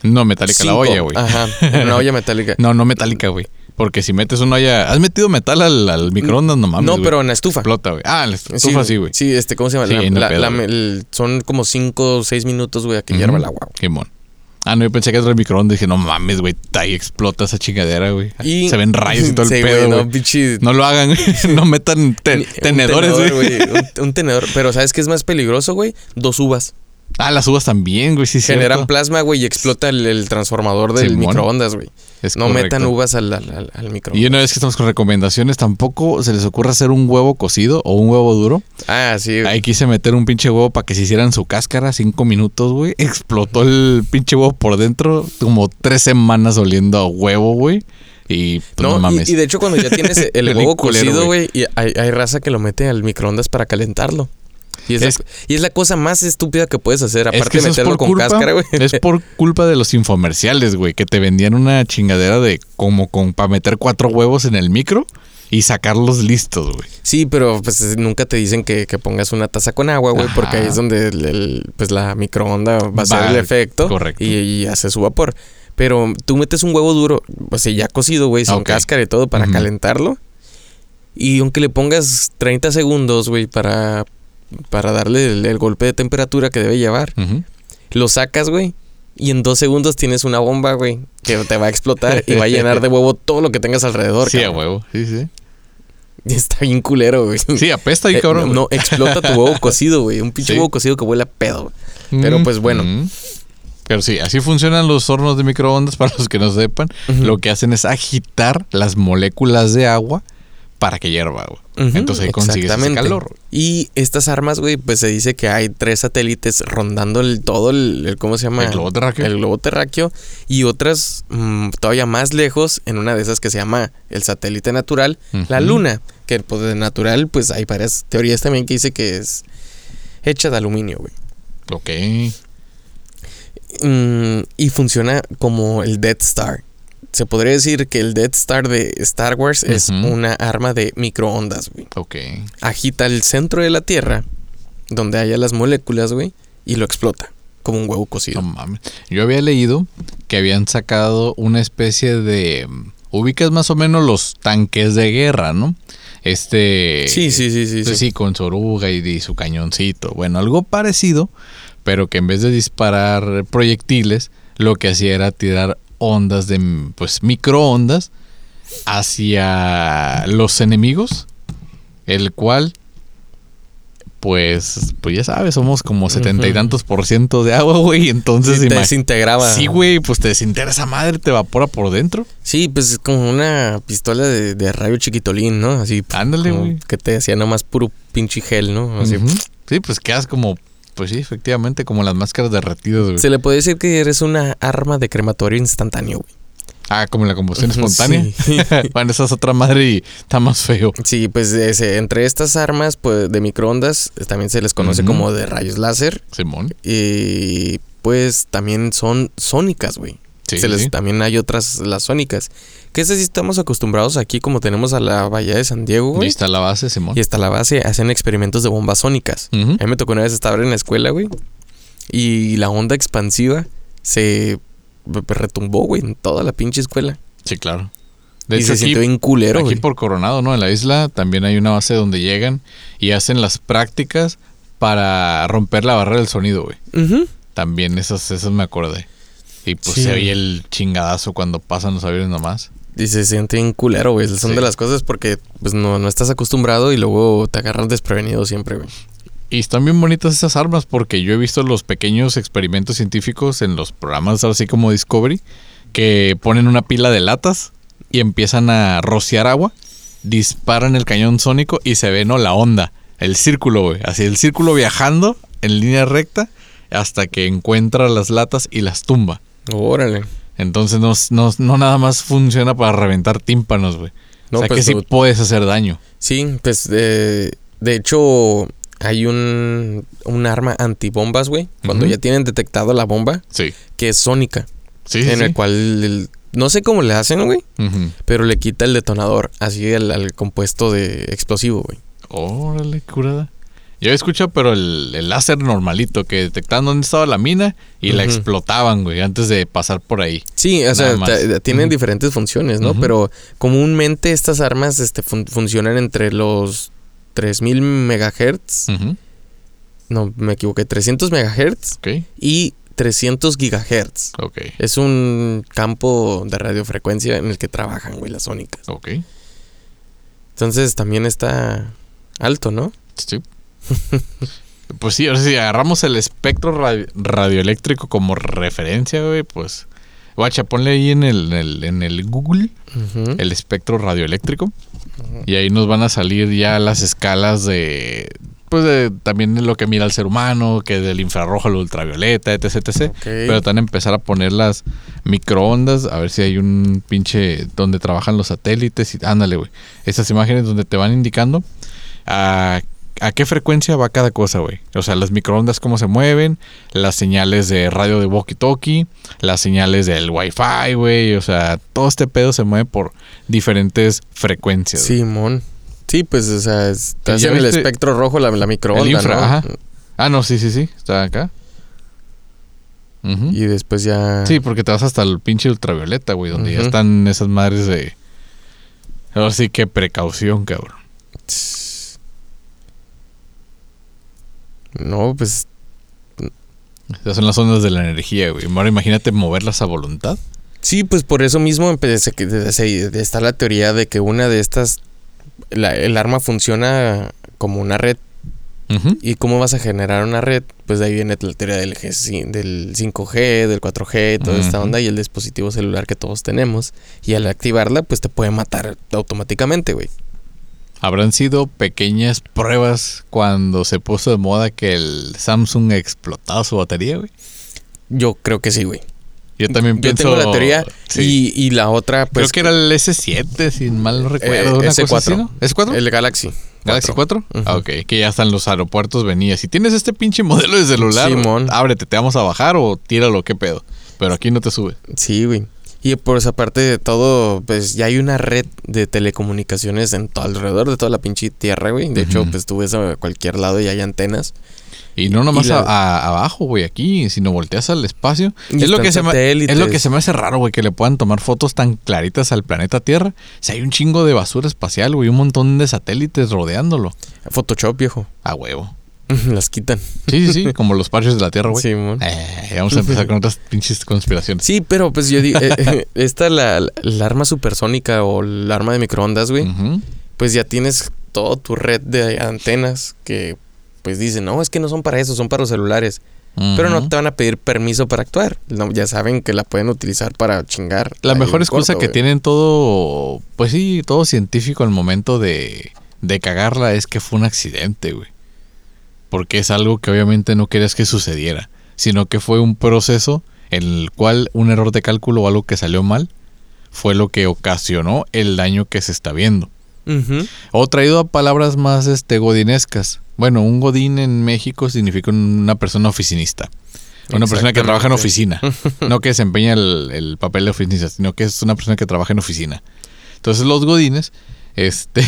No metálica la olla, güey. Ajá, en una olla metálica. No, no metálica, güey. Porque si metes una olla. ¿Has metido metal al, al microondas? No mames. no, pero en la estufa. Explota, güey. Ah, en la estufa sí, güey. Sí, este, ¿cómo se llama? Sí, La- no la- pedo, la- güey. el- son como 5 o 6 minutos, güey, a que hierva el agua. güey. Simón. Ah, no, yo pensé que era el microondas. Dije, no mames, güey. Ahí explota esa chingadera, güey. Se ven rayos y todo el Sí, pedo, no, lo hagan, güey. No metan te- tenedores, tenedor, güey. Un, un tenedor. Pero ¿sabes qué es más peligroso, güey? Dos uvas. Ah, las uvas también, güey. Sí, sí. Generan plasma, güey, y explota el, el transformador del Simón. microondas, güey. Es No metan uvas al, al, al- al Y una vez que estamos con recomendaciones, tampoco se les ocurre hacer un huevo cocido o un huevo duro. Ah, sí, güey. Ahí quise meter un pinche huevo para que se hicieran su cáscara, cinco minutos, güey. Explotó el pinche huevo por dentro, como tres semanas oliendo a huevo, güey. Y pues no, mames. y, de hecho cuando ya tienes el huevo cocido, güey. güey, y hay, hay raza que lo mete al microondas para calentarlo. Y es, Es- la, y es la cosa más estúpida que puedes hacer, aparte de meterlo con culpa, cáscara, güey. Es por culpa de los infomerciales, güey, que te vendían una chingadera de como con para meter cuatro huevos en el micro y sacarlos listos, güey. Sí, pero pues nunca te dicen que, que pongas una taza con agua, güey, porque ahí es donde el- el- pues la microonda va a hacer el efecto correcto. Y, y hace su vapor. Pero tú metes un huevo duro, o sea, ya cocido, güey, Ok. cáscara y todo para calentarlo. Y aunque le pongas 30 segundos, güey, para, para darle el, el golpe de temperatura que debe llevar, lo sacas, güey. Y en dos segundos tienes una bomba, güey, que te va a explotar y va a llenar de huevo todo lo que tengas alrededor. Sí, a huevo. Sí, sí. Y está bien culero, güey. Sí, apesta ahí, Eh, cabrón. no, no, explota tu huevo cocido, güey. Un pinche Sí. huevo cocido que huele a pedo. güey. Pero pues bueno. Mm. Pero sí, así funcionan los hornos de microondas para los que no sepan. Lo que hacen es agitar las moléculas de agua para que hierva, güey. Ujú, Entonces ahí consigues ese calor. Y estas armas, güey, pues se dice que hay tres satélites rondando el todo el, el- ¿cómo se llama? ¿El globo terráqueo? El globo terráqueo y otras mm, todavía más lejos en una de esas que se llama el satélite natural, la luna, que pues de natural pues hay varias teorías también que dice que es hecha de aluminio, güey. Ok. Mm, y funciona como el Death Star. Se podría decir que el Death Star de Star Wars es una arma de microondas, güey. Ok. Agita el centro de la Tierra, donde haya las moléculas, güey, y lo explota, como un huevo cocido. No mames. Yo había leído que habían sacado una especie de. mm, Ubicas más o menos los tanques de guerra, ¿no? Este. Sí, sí, sí, sí. Pues sí. sí, con su oruga y, y su cañoncito. Bueno, algo parecido, pero que en vez de disparar proyectiles, lo que hacía era tirar ondas de, pues, microondas hacia los enemigos, el cual, pues, pues ya sabes, somos como setenta y tantos por ciento de agua, güey, entonces... Sí, te desintegraba. Sí, güey, pues te desintegra esa madre, te evapora por dentro. Sí, pues es como una pistola de, de rayo chiquitolín, ¿no? Así. Ándale, güey. Que te hacía nomás puro pinche gel, ¿no? Así. Sí, pues quedas como, pues sí, efectivamente, como las máscaras derretidas, güey. Se le puede decir que eres una arma de crematorio instantáneo, güey. Ah, como la combustión espontánea. sí. bueno, esa es otra madre y está más feo. Sí, pues ese- entre estas armas pues, de microondas eh, también se les conoce como de rayos láser Simón. y pues también son sónicas, güey. Sí, Se sí, les- sí. También hay otras, las sónicas. Que esas sí estamos acostumbrados aquí, como tenemos a la Bahía de San Diego, Y está la base, Simón. Y hasta la base hacen experimentos de bombas sónicas. A mí me tocó una vez estar en la escuela, güey. Y la onda expansiva se retumbó, güey, en toda la pinche escuela. Sí, claro. De y hecho, se sintió bien culero, aquí güey. por Coronado, ¿no? En la isla también hay una base donde llegan y hacen las prácticas para romper la barrera del sonido, güey. También esas, esas me acordé. Y pues Sí. se oye el chingadazo cuando pasan los aviones nomás. Y se siente bien culero, güey. Son Sí. de las cosas porque pues no, no estás acostumbrado y luego te agarran desprevenido siempre, güey. Y están bien bonitas esas armas porque yo he visto los pequeños experimentos científicos en los programas así como Discovery que ponen una pila de latas y empiezan a rociar agua, disparan el cañón sónico y se ve no la onda, el círculo, güey, así el círculo viajando en línea recta hasta que encuentra las latas y las tumba. Órale. Entonces no, no, no nada más funciona para reventar tímpanos, güey. No, o sea pues, que sí tú- puedes hacer daño. Sí, pues de, de hecho hay un, un arma antibombas, güey. Cuando ya tienen detectado la bomba, Sí. que es sónica. Sí, sí. en el sí. cual el- no sé cómo le hacen, güey. Pero le quita el detonador así al, al compuesto de explosivo, güey. Órale, curada. Yo he escuchado, pero el, el láser normalito, que detectaban dónde estaba la mina y la explotaban, güey, antes de pasar por ahí. Sí, o sea, ta- tienen diferentes funciones, ¿no? Pero comúnmente estas armas este, fun- funcionan entre los 3000 megahertz. No, me equivoqué. 300 megahertz Ok, y 300 gigahertz. ok, Es un campo de radiofrecuencia en el que trabajan, güey, las sónicas. ok. Entonces también está alto, ¿no? Sí. pues sí, ahora sí, agarramos el espectro radio- radioeléctrico como referencia, güey, pues... Guacha, ponle ahí en el, en el, en el Google el espectro radioeléctrico. Y ahí nos van a salir ya las escalas de. Pues de, también de lo que mira el ser humano, que del infrarrojo al ultravioleta, etc, etc. Pero van a empezar a poner las microondas, a ver si hay un pinche donde trabajan los satélites. Y, ándale, güey. Estas imágenes donde te van indicando a, a qué frecuencia va cada cosa, güey. O sea, las microondas cómo se mueven, las señales de radio de walkie-talkie, las señales del wifi, güey. O sea, todo este pedo se mueve por diferentes frecuencias. Simón. Sí, pues, o sea, es- te ¿Ya hacen el espectro rojo, la, la microonda, El infra, ¿no? ajá. Ah, no, sí, sí, sí. Está acá. Y después ya... Sí, porque te vas hasta el pinche ultravioleta, güey, donde ya están esas madres de. Ahora sí que precaución, cabrón. No, pues Esas son las ondas de la energía, güey. Ahora imagínate moverlas a voluntad. sí, pues por eso mismo empecé está la teoría de que una de estas, la- el arma funciona como una red. ¿Y cómo vas a generar una red? Pues de ahí viene la teoría del, G, del 5G, del 4G, toda esta onda y el dispositivo celular que todos tenemos. Y al activarla, pues te puede matar automáticamente, güey. Habrán sido pequeñas pruebas cuando se puso de moda que el Samsung explotaba su batería, güey. Yo creo que sí, güey. Yo también Yo pienso. tengo la teoría sí. y, y la otra, pues... Creo que era el S7, si mal no recuerdo. Eh, una S4. cosa así, ¿no? ¿S4? El Galaxy. ¿Galaxy 4? Ujú. Ah, ok. Que ya en los aeropuertos venía. Si tienes este pinche modelo de celular, Simón. ábrete, te vamos a bajar o tíralo, qué pedo. Pero aquí no te sube. Sí, güey. Y por esa parte de todo, pues ya hay una red de telecomunicaciones en todo alrededor de toda la pinche tierra, güey. De hecho, pues tú ves a cualquier lado y hay antenas. Y no nomás Y la- a- a- abajo, güey, aquí, sino volteas al espacio. Y Es lo, que se me, es lo que se me hace raro, güey, que le puedan tomar fotos tan claritas al planeta Tierra. Si hay un chingo de basura espacial, güey, un montón de satélites rodeándolo. Photoshop, viejo. A huevo. Las quitan. Sí, sí, sí, como los parches de la Tierra, güey. Sí. Eh, vamos a empezar con otras pinches conspiraciones. Sí, pero pues yo digo, eh, eh, esta, la, la arma supersónica o el arma de microondas, güey, pues ya tienes toda tu red de antenas que pues dicen, no, es que no son para eso, son para los celulares. Pero no te van a pedir permiso para actuar. No, ya saben que la pueden utilizar para chingar. La mejor excusa corto, que tienen todo, pues sí, todo científico al momento de, de cagarla es que fue un accidente, güey. Porque es algo que obviamente no querías que sucediera, sino que fue un proceso en el cual un error de cálculo o algo que salió mal fue lo que ocasionó el daño que se está viendo. O traído a palabras más este, godinescas. Bueno, un godín en México significa una persona oficinista. Una persona que trabaja en oficina. no que desempeña el, el papel de oficina, sino que es una persona que trabaja en oficina. Entonces los godines, este...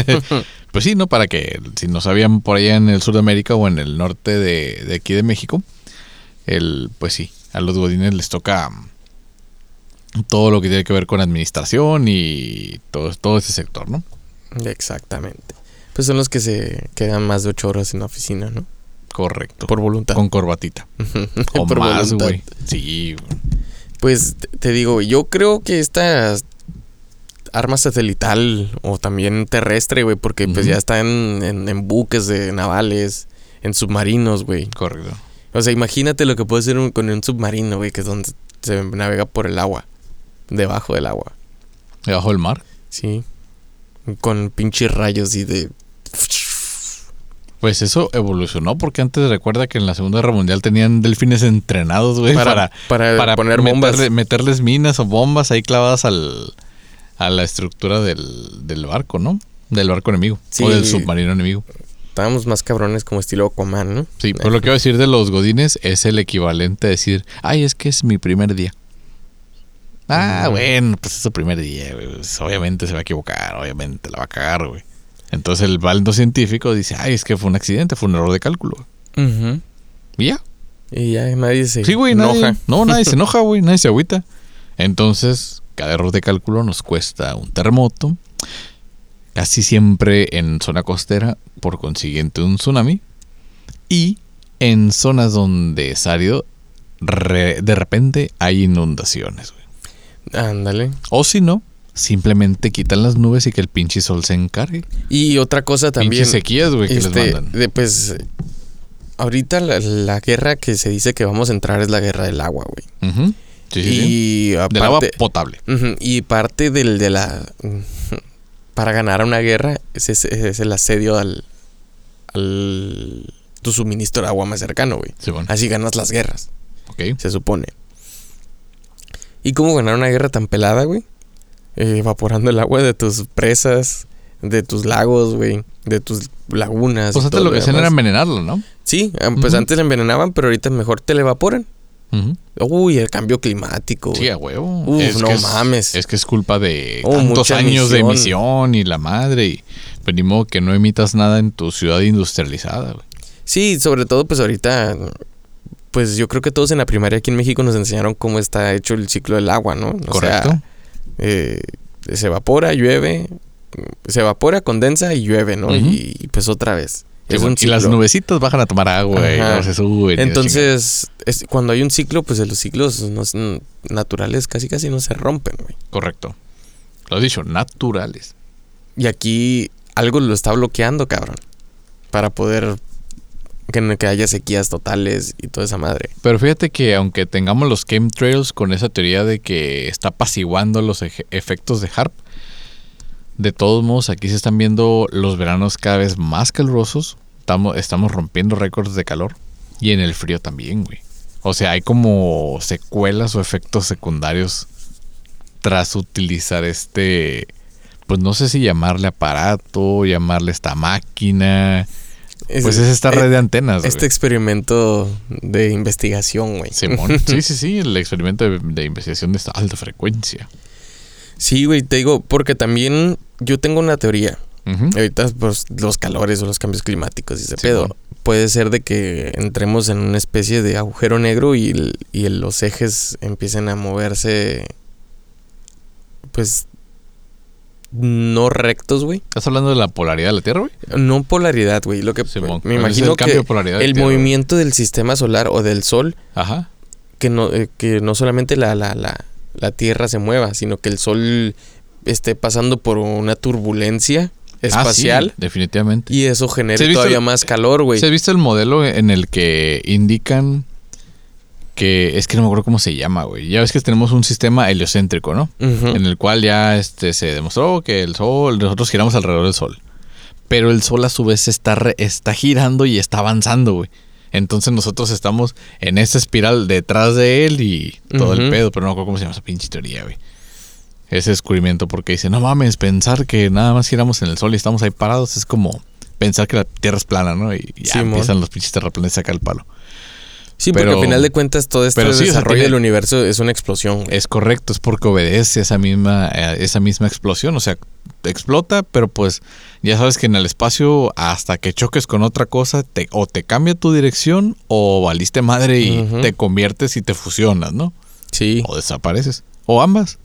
pues sí, ¿no? Para que si no sabían por allá en el sur de América o en el norte de, de aquí de México, el, pues sí, a los godines les toca todo lo que tiene que ver con administración y todo, todo ese sector, ¿no? Exactamente. Pues son los que se quedan más de ocho horas en la oficina, ¿no? Correcto. Por voluntad. Con corbatita. O Por más, güey. Sí. Pues te- digo, yo creo que esta arma satelital o también terrestre, güey, porque pues ya está en, en- en buques de navales, en submarinos, güey. correcto. O sea, imagínate lo que puede ser un- con un submarino, güey, que es donde se navega por el agua, debajo del agua, Debajo del mar. ¿sí? Con pinches rayos y de... Pues eso evolucionó porque antes recuerda que en la Segunda Guerra Mundial tenían delfines entrenados, güey, para, para, para poner bombas. meterle- meterles minas o bombas ahí clavadas al, a la estructura del, del barco, ¿no? Del barco enemigo. Sí. O del submarino enemigo. Estábamos más cabrones como estilo Aquaman, ¿no? Sí, por lo que voy a decir de los godines es el equivalente a decir, ay, es que es mi primer día. Ah, Mm. bueno, pues es su primer día, güey. Pues, obviamente se va a equivocar, obviamente la va a cagar, güey. Entonces el baldo científico dice, ay, es que fue un accidente, fue un error de cálculo. Ujú. Y ya. Y ya nadie se Sí, güey, nadie, enoja. no, nadie se enoja, güey, nadie se agüita. Entonces, cada error de cálculo nos cuesta un terremoto, casi siempre en zona costera, por consiguiente un tsunami, y en zonas donde es árido, re- de repente hay inundaciones. Ándale. O si no, simplemente quitan las nubes y que el pinche sol se encargue. Y otra cosa también. Pinches sequías, güey, que les este, mandan. de, pues ahorita la, la guerra que se dice que vamos a entrar es la guerra del agua, güey. Ujú. Sí, sí, sí. y Del agua potable. Y parte del de la para ganar una guerra es, es- es el asedio al al tu suministro de agua más cercano, güey. Bueno. Así ganas las guerras, Ok. se supone. ¿Y cómo ganar una guerra tan pelada, güey? Eh, evaporando el agua de tus presas, de tus lagos, güey, de tus lagunas. Pues antes lo que hacían era envenenarlo, ¿no? Sí, ah, pues Ujú. antes la envenenaban, pero ahorita mejor te la evaporan. Uy, el cambio climático. Sí, a huevo. Uf, no que es- mames. Es que es culpa de Oh, tantos años de emisión. y la madre. Y pues ni modo que no emitas nada en tu ciudad industrializada, güey. Sí, sobre todo pues ahorita, pues yo creo que todos en la primaria aquí en México nos enseñaron cómo está hecho el ciclo del agua, ¿no? O Correcto. sea, eh, se evapora, llueve, se evapora, condensa y llueve, ¿no? Y, y, pues otra vez. Es un y las nubecitas bajan a tomar agua y se suben. Entonces, es- cuando hay un ciclo, pues los ciclos no naturales casi casi no se rompen, güey. Correcto. Lo has dicho, naturales. Y aquí algo lo está bloqueando, cabrón. Para poder que, que haya sequías totales y toda esa madre. Pero fíjate que aunque tengamos los chemtrails con esa teoría de que está apaciguando los efectos de HARP, de todos modos aquí se están viendo los veranos cada vez más calurosos. Estamos, estamos rompiendo récords de calor. Y en el frío también, güey. O sea, hay como secuelas o efectos secundarios tras utilizar este... Pues no sé si llamarle aparato, llamarle esta máquina. Pues es esta red de antenas. Este experimento de investigación, güey. Simón. Sí, sí, sí, el experimento de, de investigación de esta alta frecuencia. Sí, güey, te digo, porque también yo tengo una teoría. Ahorita, pues, los calores o los cambios climáticos y ese Sí, pedo. bueno. Puede ser de que entremos en una especie de agujero negro y, el- y el- los ejes empiecen a moverse, pues, no rectos, güey. ¿Estás hablando de la polaridad de la Tierra, güey? No polaridad, güey. Lo que me imagino el que de polaridad de el Tierra, movimiento del sistema solar o del sol Ajá. que no, eh, que no solamente la, la, la, la Tierra se mueva, sino que el Sol esté pasando por una turbulencia espacial Ah, sí, definitivamente. y eso ¿Sí genere has visto todavía el- más calor, güey. ¿Se has visto el modelo en el que indican que es que no me acuerdo cómo se llama, güey? Ya ves que tenemos un sistema heliocéntrico, ¿no? En el cual ya este, se demostró que el Sol, nosotros giramos alrededor del Sol. Pero el Sol a su vez está, re- está girando y está avanzando, güey. Entonces nosotros estamos en esta espiral detrás de él y todo el pedo, pero no me acuerdo cómo se llama esa pinche teoría, güey. Ese descubrimiento porque dice, no mames, pensar que nada más giramos en el Sol y estamos ahí parados es como pensar que la Tierra es plana, ¿no? Y ya empiezan los pinches terraplanes a sacar el palo. Sí, porque al final de cuentas todo este desarrollo del universo es una explosión. Es correcto, es porque obedece esa misma, eh, esa misma explosión. O sea, explota, pero pues ya sabes que en el espacio hasta que choques con otra cosa, te, o te cambia tu dirección o valiste madre y te conviertes y te fusionas, ¿no? Sí. O desapareces. O ambas.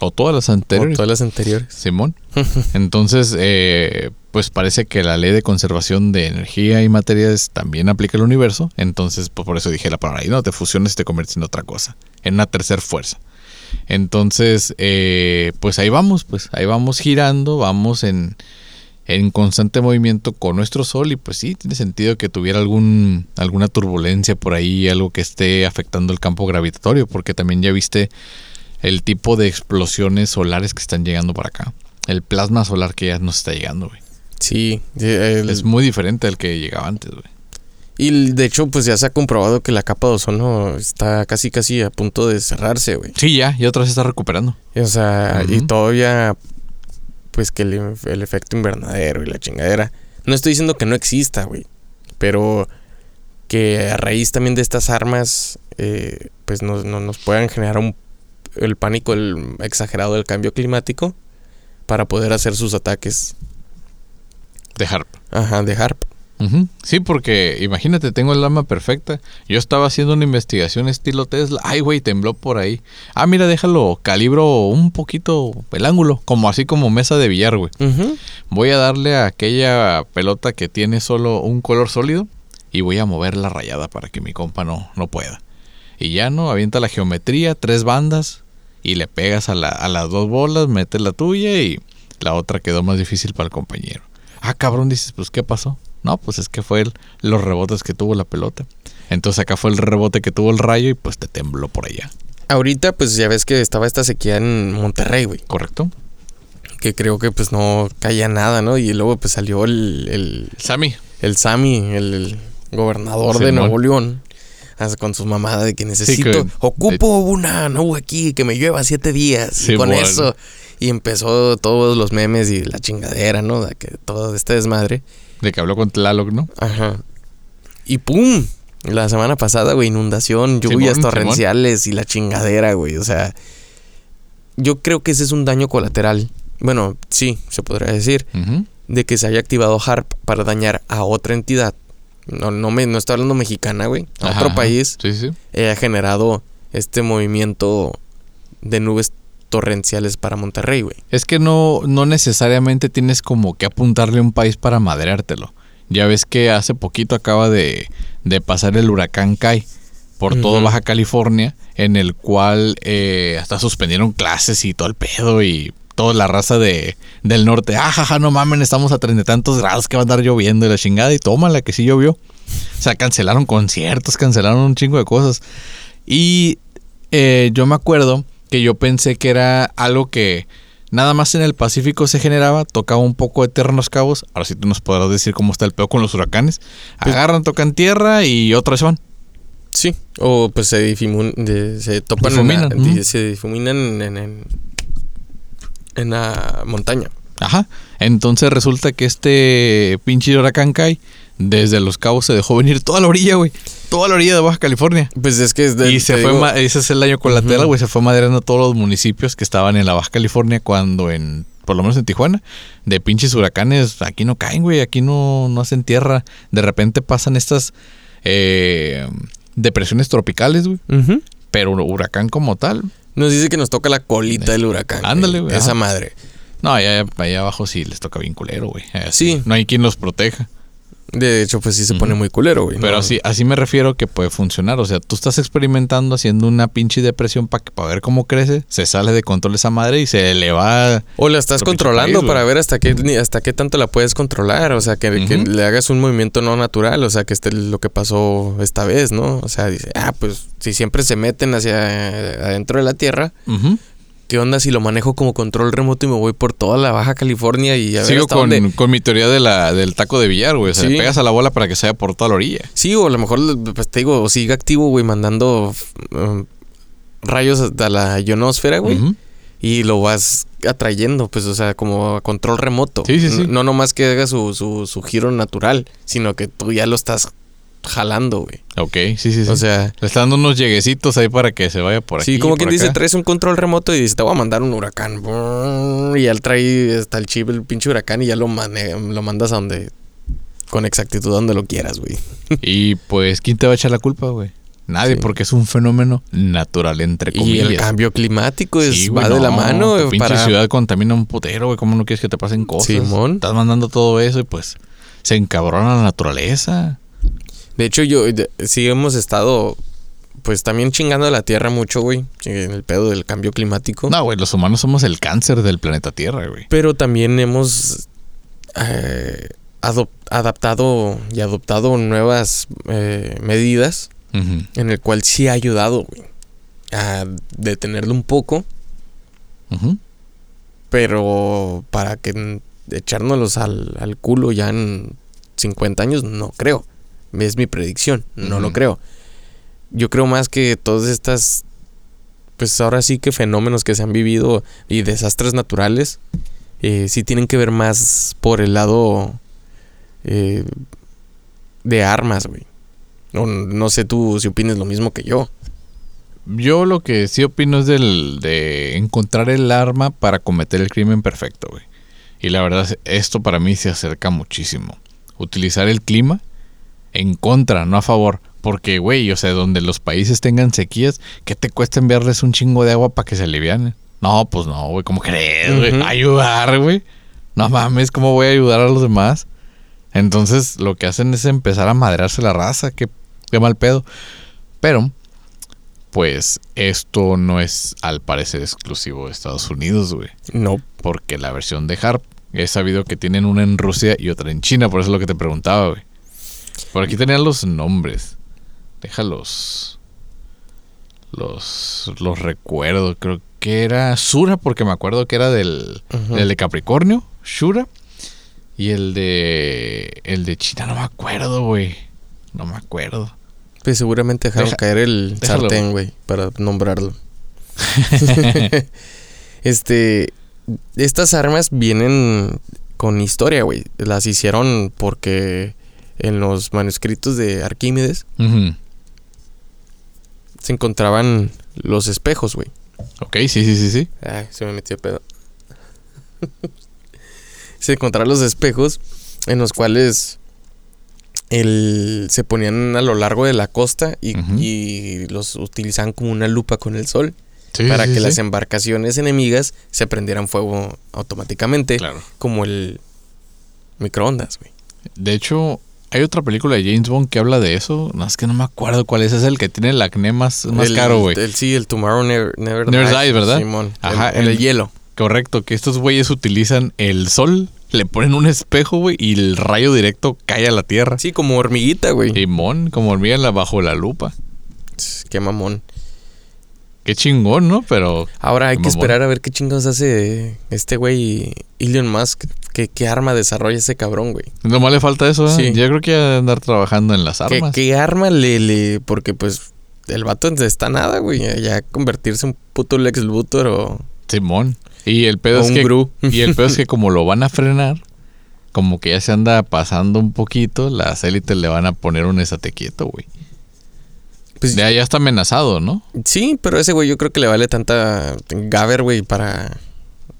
O todas las anteriores. O todas las anteriores. Simón. Entonces, eh, pues parece que la ley de conservación de energía y materiales también aplica al universo. Entonces, pues por eso dije la palabra. Y no te fusiones y te conviertes en otra cosa. En una tercera fuerza. Entonces, eh, pues ahí vamos, pues ahí vamos girando, vamos en, en constante movimiento con nuestro Sol y pues sí, tiene sentido que tuviera algún, alguna turbulencia por ahí, algo que esté afectando el campo gravitatorio, porque también ya viste el tipo de explosiones solares que están llegando para acá. El plasma solar que ya nos está llegando, güey. Sí. Es muy diferente al que llegaba antes, güey. Y de hecho, pues ya se ha comprobado que la capa de ozono está casi casi a punto de cerrarse, güey. Sí, ya, y otra vez se está recuperando. O sea, y todavía, pues que el, efecto invernadero y la chingadera. No estoy diciendo que no exista, güey. Pero que a raíz también de estas armas, eh, pues nos, nos puedan generar un, el pánico el exagerado del cambio climático para poder hacer sus ataques de HARP. Ajá, de HARP. Sí, porque imagínate, tengo el arma perfecta. Yo estaba haciendo una investigación estilo Tesla. Ay, güey, tembló por ahí. Ah, mira, déjalo, calibro un poquito el ángulo, como así como mesa de billar, güey. Voy a darle a aquella pelota que tiene solo un color sólido y voy a mover la rayada para que mi compa no, no pueda. Y ya no, avienta la geometría, tres bandas y le pegas a, a las dos bolas, metes la tuya y la otra quedó más difícil para el compañero. Ah, cabrón, dices, pues ¿qué pasó? No, pues es que fue los rebotes que tuvo la pelota. Entonces acá fue el rebote que tuvo el rayo y pues te tembló por allá. Ahorita pues ya ves que estaba esta sequía en Monterrey, güey. Correcto. Que creo que pues no caía nada, ¿no? Y luego pues salió el... El Sami. El Sami, el, gobernador de Nuevo León. Con su mamada de que necesito, ocupo una no aquí que me llueva siete días. y con eso. Y empezó todos los memes y la chingadera, ¿no? De que todo este desmadre. De que habló con Tlaloc, ¿no? Ajá. Y ¡pum! La semana pasada, güey, inundación, lluvias torrenciales y la chingadera, güey. O sea, yo creo que ese es un daño colateral. Bueno, sí, se podría decir. De que se haya activado HARP para dañar a otra entidad. No, no, me, no estoy hablando mexicana, güey. A otro país. Sí, sí. ha generado este movimiento de nubes torrenciales para Monterrey, güey. Es que no, no necesariamente tienes como que apuntarle a un país para madreártelo. Ya ves que hace poquito acaba de, pasar el huracán Kai por todo Baja California, en el cual eh, hasta suspendieron clases y todo el pedo y toda la raza de, del norte. Ah, jaja, no mamen, estamos a treinta y tantos grados que va a andar lloviendo y la chingada y tómala que sí llovió. O sea, cancelaron conciertos, cancelaron un chingo de cosas. Y eh, yo me acuerdo que yo pensé que era algo que nada más en el Pacífico se generaba, tocaba un poco de tierra en los cabos. Ahora sí tú nos podrás decir cómo está el peor con los huracanes. Pues Agarran, tocan tierra y otra vez van. Sí, o pues se, se topan difuminan. En se difuminan en, en, la montaña. Ajá. Entonces resulta que este pinche huracán cae desde Los Cabos se dejó venir toda la orilla, güey. Toda la orilla de Baja California. Pues es que es de, Y se fue, ese es el año colateral, güey. Se fue madreando todos los municipios que estaban en la Baja California cuando en, por lo menos en Tijuana, de pinches huracanes, aquí no caen, güey. Aquí no, no hacen tierra. De repente pasan estas eh, depresiones tropicales, güey. Pero huracán como tal. Nos dice que nos toca la colita del huracán. Ándale, güey. Esa madre. No, allá, allá abajo sí les toca bien culero, güey. Sí. No hay quien los proteja. De hecho, pues sí se pone muy culero, güey. Pero así, así me refiero que puede funcionar. O sea, tú estás experimentando haciendo una pinche depresión para para ver cómo crece, se sale de control esa madre y se eleva. O la estás controlando para ver hasta qué, hasta qué tanto la puedes controlar. O sea, que, le hagas un movimiento no natural. O sea, que esté lo que pasó esta vez, ¿no? O sea, dice, ah, pues si siempre se meten hacia adentro de la tierra, ¿Qué onda si lo manejo como control remoto y me voy por toda la Baja California y a Sigo con, con, mi teoría de la, del taco de billar, güey. O sea, le pegas a la bola para que sea por toda la orilla. Sí, o a lo mejor, pues te digo, sigue activo, güey, mandando um, rayos a la ionosfera, güey. Y lo vas atrayendo, pues, o sea, como a control remoto. Sí, sí, sí. No, nomás que haga su, su, su giro natural, sino que tú ya lo estás jalando, güey. Ok, sí, sí, sí. O sea, Le están dando unos lleguecitos ahí para que se vaya por aquí. sí, como quien dice, traes un control remoto y dice, te voy a mandar un huracán. Y ya trae hasta el chip, el pinche huracán, y ya lo, mane- lo mandas a donde, con exactitud, a donde lo quieras, güey. Y pues, ¿quién te va a echar la culpa, güey? Nadie, Sí. porque es un fenómeno natural, entre Y comillas. el cambio climático es, Sí, va de la no, mano, tu pinche para... ciudad contamina un putero, güey. ¿Cómo no quieres que te pasen cosas? Simón. Estás mandando todo eso y pues se encabrona la naturaleza. De hecho, yo sí hemos estado, pues también chingando a la Tierra mucho, güey, en el pedo del cambio climático. No, güey, los humanos somos el cáncer del planeta Tierra, güey. Pero también hemos eh, adaptado y adoptado nuevas eh, medidas en el cual sí ha ayudado, güey, a detenerlo un poco, ujú. pero para que echárnoslos al, al culo ya en 50 años, no creo. Es mi predicción, no lo creo. Yo creo más que todas estas, pues ahora sí que fenómenos que se han vivido y desastres naturales, eh, sí tienen que ver más por el lado eh, de armas, güey. No, no sé tú si opines lo mismo que yo. Yo lo que sí opino es del, de encontrar el arma para cometer el crimen perfecto, güey. Y la verdad, es- esto para mí se acerca muchísimo. Utilizar el clima en contra, no a favor. Porque, güey, o sea, donde los países tengan sequías, ¿qué te cuesta enviarles un chingo de agua para que se alivianen? No, pues no, güey, ¿cómo crees, güey? Ayudar, güey. No mames, ¿cómo voy a ayudar a los demás? Entonces, lo que hacen es empezar a madrearse la raza, qué, qué mal pedo. Pero, pues, esto no es al parecer exclusivo de Estados Unidos, güey. No. Porque la versión de Harp he sabido que tienen una en Rusia y otra en China, por eso es lo que te preguntaba, güey. Por aquí tenían los nombres. Déjalos. Los. Los recuerdo. Creo que era Sura, porque me acuerdo que era del. Ujú. del de Capricornio, Shura. Y el de. El de China, no me acuerdo, güey. No me acuerdo. Pues seguramente dejaron Deja- caer el déjalo. sartén, güey, para nombrarlo. este, estas armas vienen con historia, güey. Las hicieron porque en los manuscritos de Arquímedes se encontraban los espejos, güey. Ok, sí, sí, sí, sí. Ay, se me metió pedo. se encontraron los espejos en los cuales el, se ponían a lo largo de la costa y, los utilizaban como una lupa con el sol Sí, para sí, que sí. las embarcaciones enemigas se prendieran fuego automáticamente, Claro. como el microondas, güey. De hecho, hay otra película de James Bond que habla de eso. No, es que no me acuerdo cuál es. Es el que tiene el acné más, más El- caro, güey. el- Sí, el Tomorrow Never, Never, Never Dies, ¿verdad? Simón. Ajá, el, el el- hielo. Correcto, que estos güeyes utilizan el sol, le ponen un espejo, güey, y el rayo directo cae a la tierra. Sí, como hormiguita, güey. Simón, como hormiga bajo la lupa. Qué mamón. Qué chingón, ¿no? Pero Ahora hay que Mamón. esperar a ver qué chingados hace este güey Elon Musk. ¿Qué, qué arma desarrolla ese cabrón, güey? nomás le falta eso, ¿eh? Sí. Yo creo que andar trabajando en las ¿Qué, armas. qué arma le, le...? Porque pues el vato está nada, güey. Ya convertirse en puto Lex Luthor o, Simón. Y el pedo o es un que Gru. y el pedo es que como lo van a frenar, como que ya se anda pasando un poquito, las élites le van a poner un estate quieto, güey. Pues, Ya, ya está amenazado, ¿no? sí, pero ese güey yo creo que le vale tanta Gaber, güey, para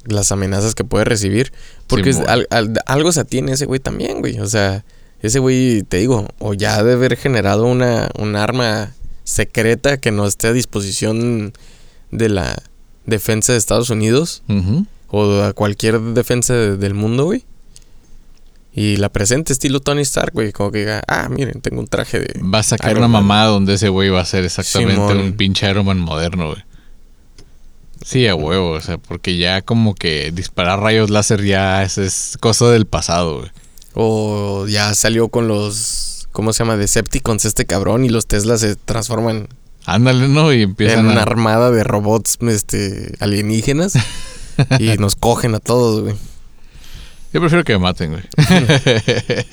las amenazas que puede recibir. Porque es- Simón. al- al- algo se atiene ese güey también, güey. O sea, ese güey, te digo, o ya ha de haber generado una, un arma secreta que no esté a disposición de la defensa de Estados Unidos o de cualquier defensa de- del mundo, güey. Y la presente estilo Tony Stark, güey. Como que diga, ah, miren, tengo un traje de... Va a sacar Iron una Man. mamada donde ese güey va a ser exactamente Simón. un pinche Iron Man moderno, güey. Sí, a huevo, o sea, porque ya como que disparar rayos láser ya es, es cosa del pasado, güey. O ya salió con los... ¿Cómo se llama? Decepticons este cabrón y los Teslas se transforman Ándale, ¿no? Y empiezan en una armada de robots este, alienígenas y nos cogen a todos, güey. Yo prefiero que me maten, güey.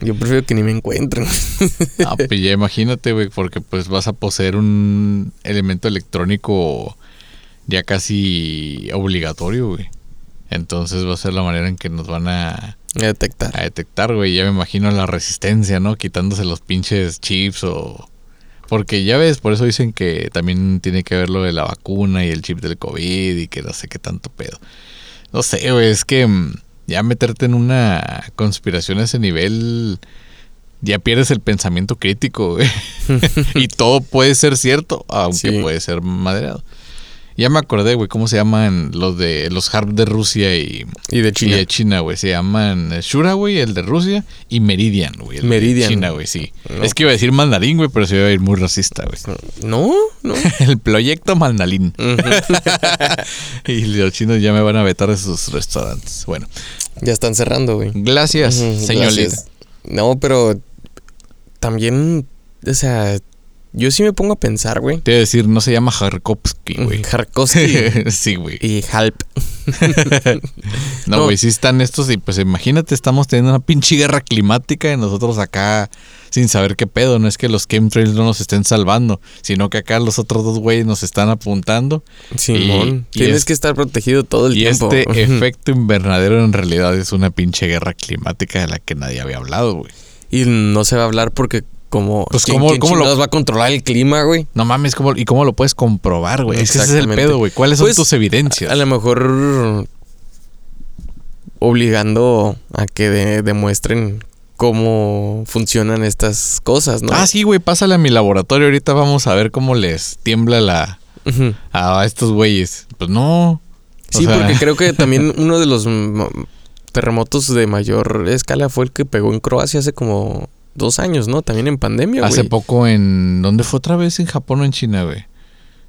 Yo prefiero que ni me encuentren. Ah, pues ya imagínate, güey, porque pues vas a poseer un elemento electrónico ya casi obligatorio, güey. Entonces va a ser la manera en que nos van a A detectar. A detectar, güey. Ya me imagino la resistencia, ¿no? Quitándose los pinches chips o... Porque ya ves, por eso dicen que también tiene que ver lo de la vacuna y el chip del COVID y que no sé qué tanto pedo. No sé, güey, es que mm, ya meterte en una conspiración a ese nivel ya pierdes el pensamiento crítico, güey. y todo puede ser cierto, aunque puede ser madreado. Ya me acordé, güey, cómo se llaman los de los HARP de Rusia y, y de China. Y de China, güey. Se llaman Shura, güey, el de Rusia, y Meridian, güey. Meridian. De China, güey, sí. Es que iba a decir mandarín, güey, pero se iba a ir muy racista, güey. No, no. el proyecto mandarín. y los chinos ya me van a vetar de sus restaurantes. Bueno. Ya están cerrando, güey. Gracias, señor No, pero también, o sea, yo sí me pongo a pensar, güey. Te iba a decir, no se llama Jarkovsky, güey. Jarkovsky. sí, güey. Y Halp. no, güey, sí están estos y pues imagínate, estamos teniendo una pinche guerra climática y nosotros acá sin saber qué pedo. No es que los chemtrails no nos estén salvando, sino que acá los otros dos güeyes nos están apuntando. Simón, tienes que estar protegido todo el tiempo. Y este efecto invernadero en realidad es una pinche guerra climática de la que nadie había hablado, güey. Y no se va a hablar porque como pues ¿cómo, lo va a controlar el clima, güey? No mames, ¿cómo, ¿y cómo lo puedes comprobar, güey? ese es el pedo, güey. ¿Cuáles son pues, tus evidencias? A, lo mejor obligando a que demuestren cómo funcionan estas cosas, ¿no? Ah, sí, güey, pásale a mi laboratorio. Ahorita vamos a ver cómo les tiembla la a estos güeyes. Pues no. Sí, porque creo que también uno de los terremotos de mayor escala fue el que pegó en Croacia hace como dos años, ¿no? También en pandemia, Hace poco en... ¿Dónde fue otra vez? ¿En Japón o en China, güey?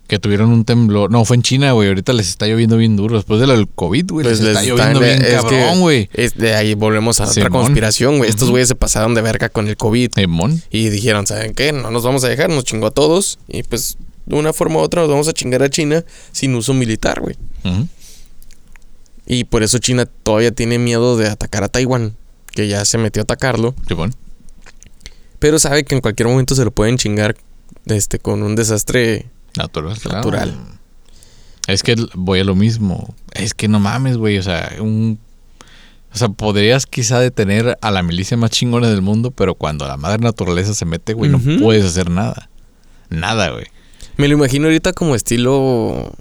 Que tuvieron un temblor. No, fue en China, güey. Ahorita les está lloviendo bien duro. Después del COVID, güey. les, pues está lloviendo bien cabrón, güey. De ahí volvemos a otra conspiración, güey. Estos güeyes se pasaron de verga con el COVID. Simón. Y dijeron, ¿saben qué? No nos vamos a dejar. Nos chingó a todos. Y pues, de una forma u otra, nos vamos a chingar a China sin uso militar, güey. Y por eso China todavía tiene miedo de atacar a Taiwán. Que ya se metió a atacarlo. Simón. Pero sabe que en cualquier momento se lo pueden chingar este, con un desastre natural. natural. Es que voy a lo mismo. Es que no mames, güey. O sea, un. O sea, podrías quizá detener a la milicia más chingona del mundo, pero cuando la madre naturaleza se mete, güey, no puedes hacer nada. Nada, güey. Me lo imagino ahorita como estilo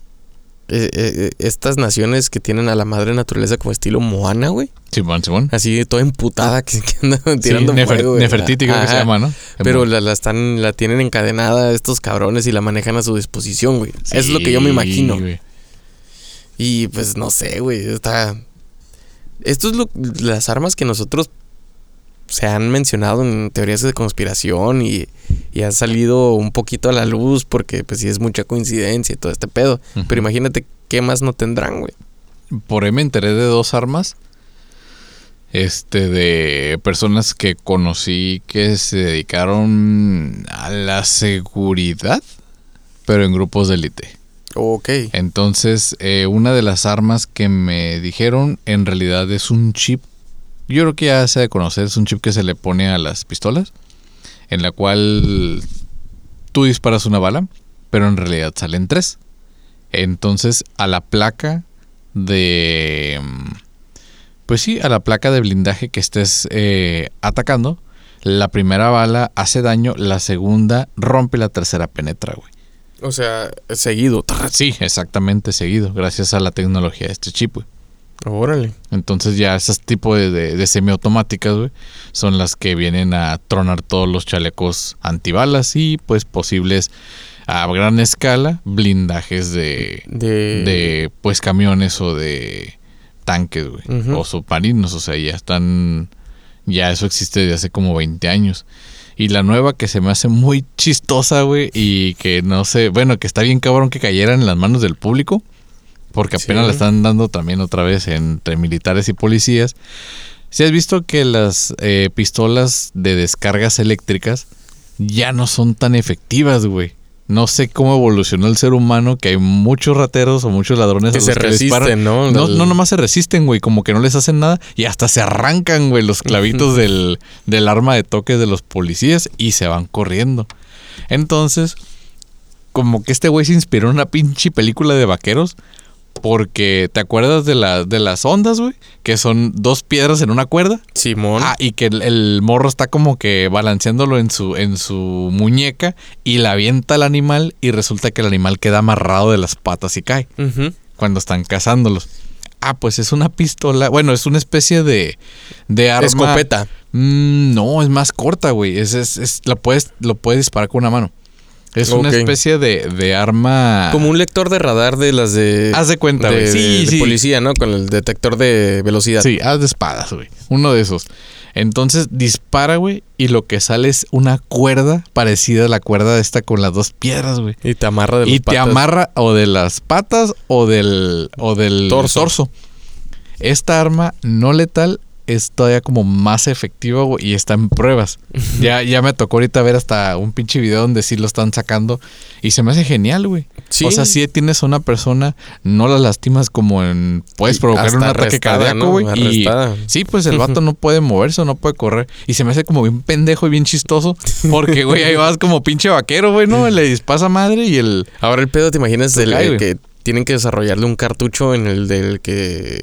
eh, eh, estas naciones que tienen a la madre naturaleza como estilo Moana, güey. Simón, Simón. Así toda emputada que, andan tirando fuego. Nefertiti creo que se llama, ¿no? Pero la, están, la tienen encadenada estos cabrones y la manejan a su disposición, güey. Eso es lo que yo me imagino. Y pues no sé, güey. Está. Esto es lo, las armas que nosotros se han mencionado en teorías de conspiración y, y han salido un poquito a la luz porque pues sí es mucha coincidencia y todo este pedo. Pero imagínate qué más no tendrán, güey. Por ahí me enteré de dos armas. Este, de personas que conocí que se dedicaron a la seguridad, pero en grupos de élite. Ok. Entonces, eh, una de las armas que me dijeron en realidad es un chip yo creo que ya se ha de conocer, es un chip que se le pone a las pistolas, en la cual tú disparas una bala, pero en realidad salen tres. Entonces a la placa de... Pues sí, a la placa de blindaje que estés eh, atacando, la primera bala hace daño, la segunda rompe, la tercera penetra, güey. O sea, seguido. Sí, exactamente seguido, gracias a la tecnología de este chip, güey. Órale. Entonces ya esos tipos de, de, semiautomáticas, güey, son las que vienen a tronar todos los chalecos antibalas y pues posibles a gran escala blindajes de, de... pues camiones o de tanques, güey, o submarinos, o sea, ya están, ya eso existe desde hace como 20 años. Y la nueva que se me hace muy chistosa, güey, y que no sé, bueno, que está bien cabrón que cayera en las manos del público porque apenas la están dando también otra vez entre militares y policías. Si has visto que las eh, pistolas de descargas eléctricas ya no son tan efectivas, güey. No sé cómo evolucionó el ser humano, que hay muchos rateros o muchos ladrones que se resisten, ¿no? ¿no? No, nomás se resisten, güey, como que no les hacen nada y hasta se arrancan, güey, los clavitos del, del arma de toque de los policías y se van corriendo. Entonces, como que este güey se inspiró en una pinche película de vaqueros Porque, ¿te acuerdas de, la, de las ondas, güey? Que son dos piedras en una cuerda. Simón. Ah, y que el, el morro está como que balanceándolo en su, en su muñeca y la avienta al animal y resulta que el animal queda amarrado de las patas y cae cuando están cazándolos. Ah, pues es una pistola. Bueno, es una especie de, de arma. Escopeta. Mm, no, es más corta, güey. Es, es, es- la puedes, lo puedes disparar con una mano. Es una especie de, de arma. Como un lector de radar de las de. Haz de cuenta, de, güey. Sí, de- de sí. policía, ¿no? Con el detector de velocidad. Sí, haz de espadas, güey. Uno de esos. Entonces dispara, güey, y lo que sale es una cuerda parecida a la cuerda de esta con las dos piedras, güey. Y te amarra de los Y te amarra o de las patas o del, o del Torso. torso. Esta arma no letal es todavía como más efectiva, güey, y está en pruebas. ya, ya me tocó ahorita ver hasta un pinche video donde sí lo están sacando y se me hace genial, güey. Sí. O sea, si tienes a una persona, no la lastimas como en... Puedes provocar un ataque cardíaco, ¿no? güey. Y sí, pues el vato no puede moverse o no puede correr. Y se me hace como bien pendejo y bien chistoso. Porque, güey, ahí vas como pinche vaquero, güey, ¿no? Le dispas a madre y el... Ahora el pedo, ¿te imaginas Se el, cae, el güey. que tienen que desarrollarle un cartucho en el del que.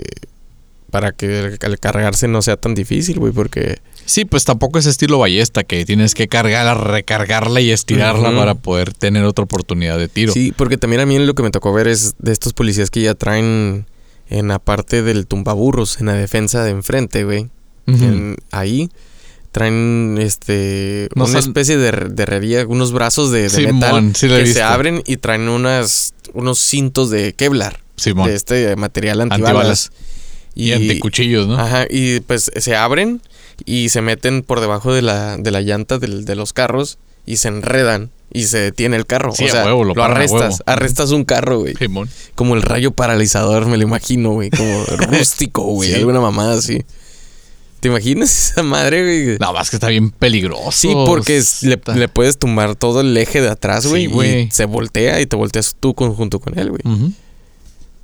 Para que el- al cargarse no sea tan difícil, güey, porque. Sí, pues tampoco es estilo ballesta que tienes que cargarla, recargarla y estirarla para poder tener otra oportunidad de tiro. Sí, porque también a mí lo que me tocó ver es de estos policías que ya traen en la parte del tumbaburros, en la defensa de enfrente, güey. En- ahí traen este No una especie de, de herrería, unos brazos de, de Simón, metal sí que se abren y traen unas unos cintos de Kevlar, Simón. de este material antibalas. Antibalas. Y, anticuchillos, ¿no? Ajá, y pues se abren y se meten por debajo de la, de la llanta del- de los carros y se enredan y se detiene el carro. Sí, o a sea, huevo, lo lo, paran a arrestas. huevo. Arrestas un carro, güey. Como el rayo paralizador, me lo imagino, güey. Como rústico, güey. Sí. Alguna mamada así. ¿Te imaginas esa madre, güey? No, más que está bien peligroso. Sí, porque le, le puedes tumbar todo el eje de atrás, Sí, güey. güey. y se voltea y te volteas tú con- junto con él, güey. Ujú.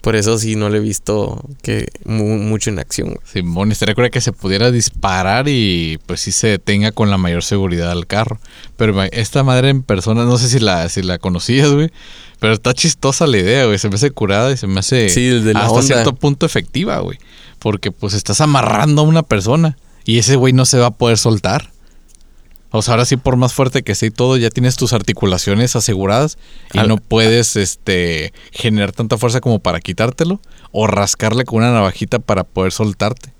Por eso sí no lo he visto que mu- mucho en acción, güey. Simón, estaría cura que se pudiera disparar y pues sí se detenga con la mayor seguridad al carro. Pero esta madre en persona, no sé si la, si la conocías, güey. Pero está chistosa la idea, güey. Se me hace curada y se me hace Sí, la hasta onda. cierto punto efectiva, güey. Porque pues estás amarrando a una persona y ese güey no se va a poder soltar. O sea, ahora sí, por más fuerte que esté y todo, ya tienes tus articulaciones aseguradas y Al- no puedes este, generar tanta fuerza como para quitártelo o rascarle con una navajita para poder soltarte.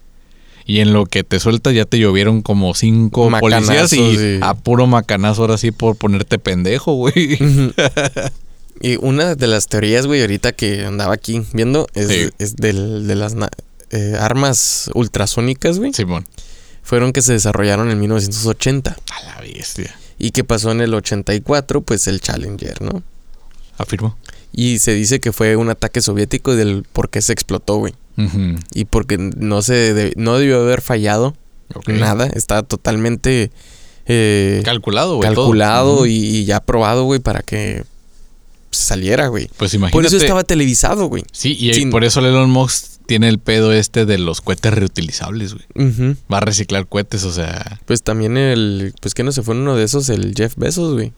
Y en lo que te sueltas ya te llovieron como cinco policías y sí. a puro macanazo ahora sí por ponerte pendejo, güey. Y una de las teorías, güey, ahorita que andaba aquí viendo es, Sí. es del- de las eh, armas ultrasónicas, güey. Simón. Fueron que se desarrollaron en 1980. A la bestia. Y que pasó en el 84, pues el Challenger, ¿no? Afirmo. Y se dice que fue un ataque soviético del por qué se explotó, güey. Y porque no se de- no debió haber fallado nada. Estaba totalmente eh, Calculado, güey. calculado y, y ya probado, güey, para que saliera, güey. Pues imagínate. Por eso estaba televisado, güey. Sí, y Sin- por eso el Elon Musk tiene el pedo este de los cohetes reutilizables, güey. Va a reciclar cohetes, o sea... Pues también el. Pues que no se fue uno de esos, el Jeff Bezos, güey.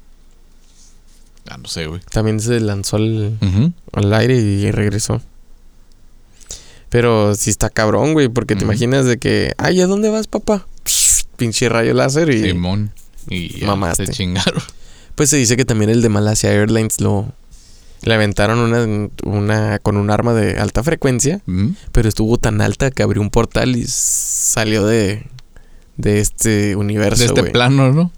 Ah, no sé, güey. También se lanzó al, al aire y regresó. Pero sí está cabrón, güey, porque te imaginas de que. Ay, ¿a dónde vas, papá? Psh, pinche rayo láser y. Simón. Y ya Mamaste. se chingaron. Pues se dice que también el de Malasia Airlines lo. Le aventaron una, una con un arma de alta frecuencia, Ujú. pero estuvo tan alta que abrió un portal y salió de. De este universo. De este plano, ¿no?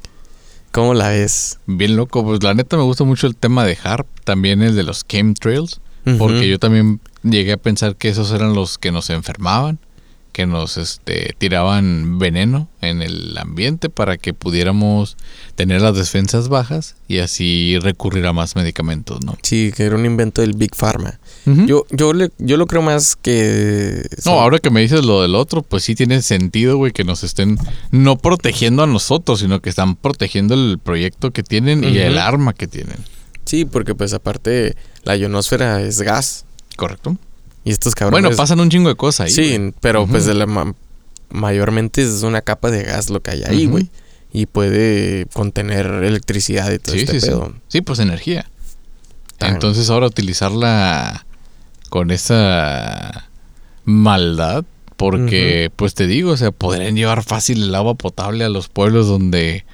¿Cómo la ves? Bien loco. Pues la neta me gusta mucho el tema de HARP. También el de los chemtrails. Porque yo también llegué a pensar que esos eran los que nos enfermaban, que nos este, tiraban veneno en el ambiente para que pudiéramos tener las defensas bajas y así recurrir a más medicamentos, ¿no? Sí, que era un invento del Big Pharma. Yo, yo, le, yo lo creo más que... no, ahora que me dices lo del otro, pues sí tiene sentido, güey, que nos estén no protegiendo a nosotros, sino que están protegiendo el proyecto que tienen y el arma que tienen. Sí, porque pues aparte la ionosfera es gas. ¿Correcto? Y estos cabrones... Bueno, pasan un chingo de cosas ahí. Sí, pero pues de la ma- mayormente es una capa de gas lo que hay ahí, güey. Y puede contener electricidad y todo Sí, este sí, sí. pedo. Sí, pues energía. Ah. Entonces ahora utilizarla con esa maldad. Porque, pues te digo, o sea, podrían llevar fácil el agua potable a los pueblos donde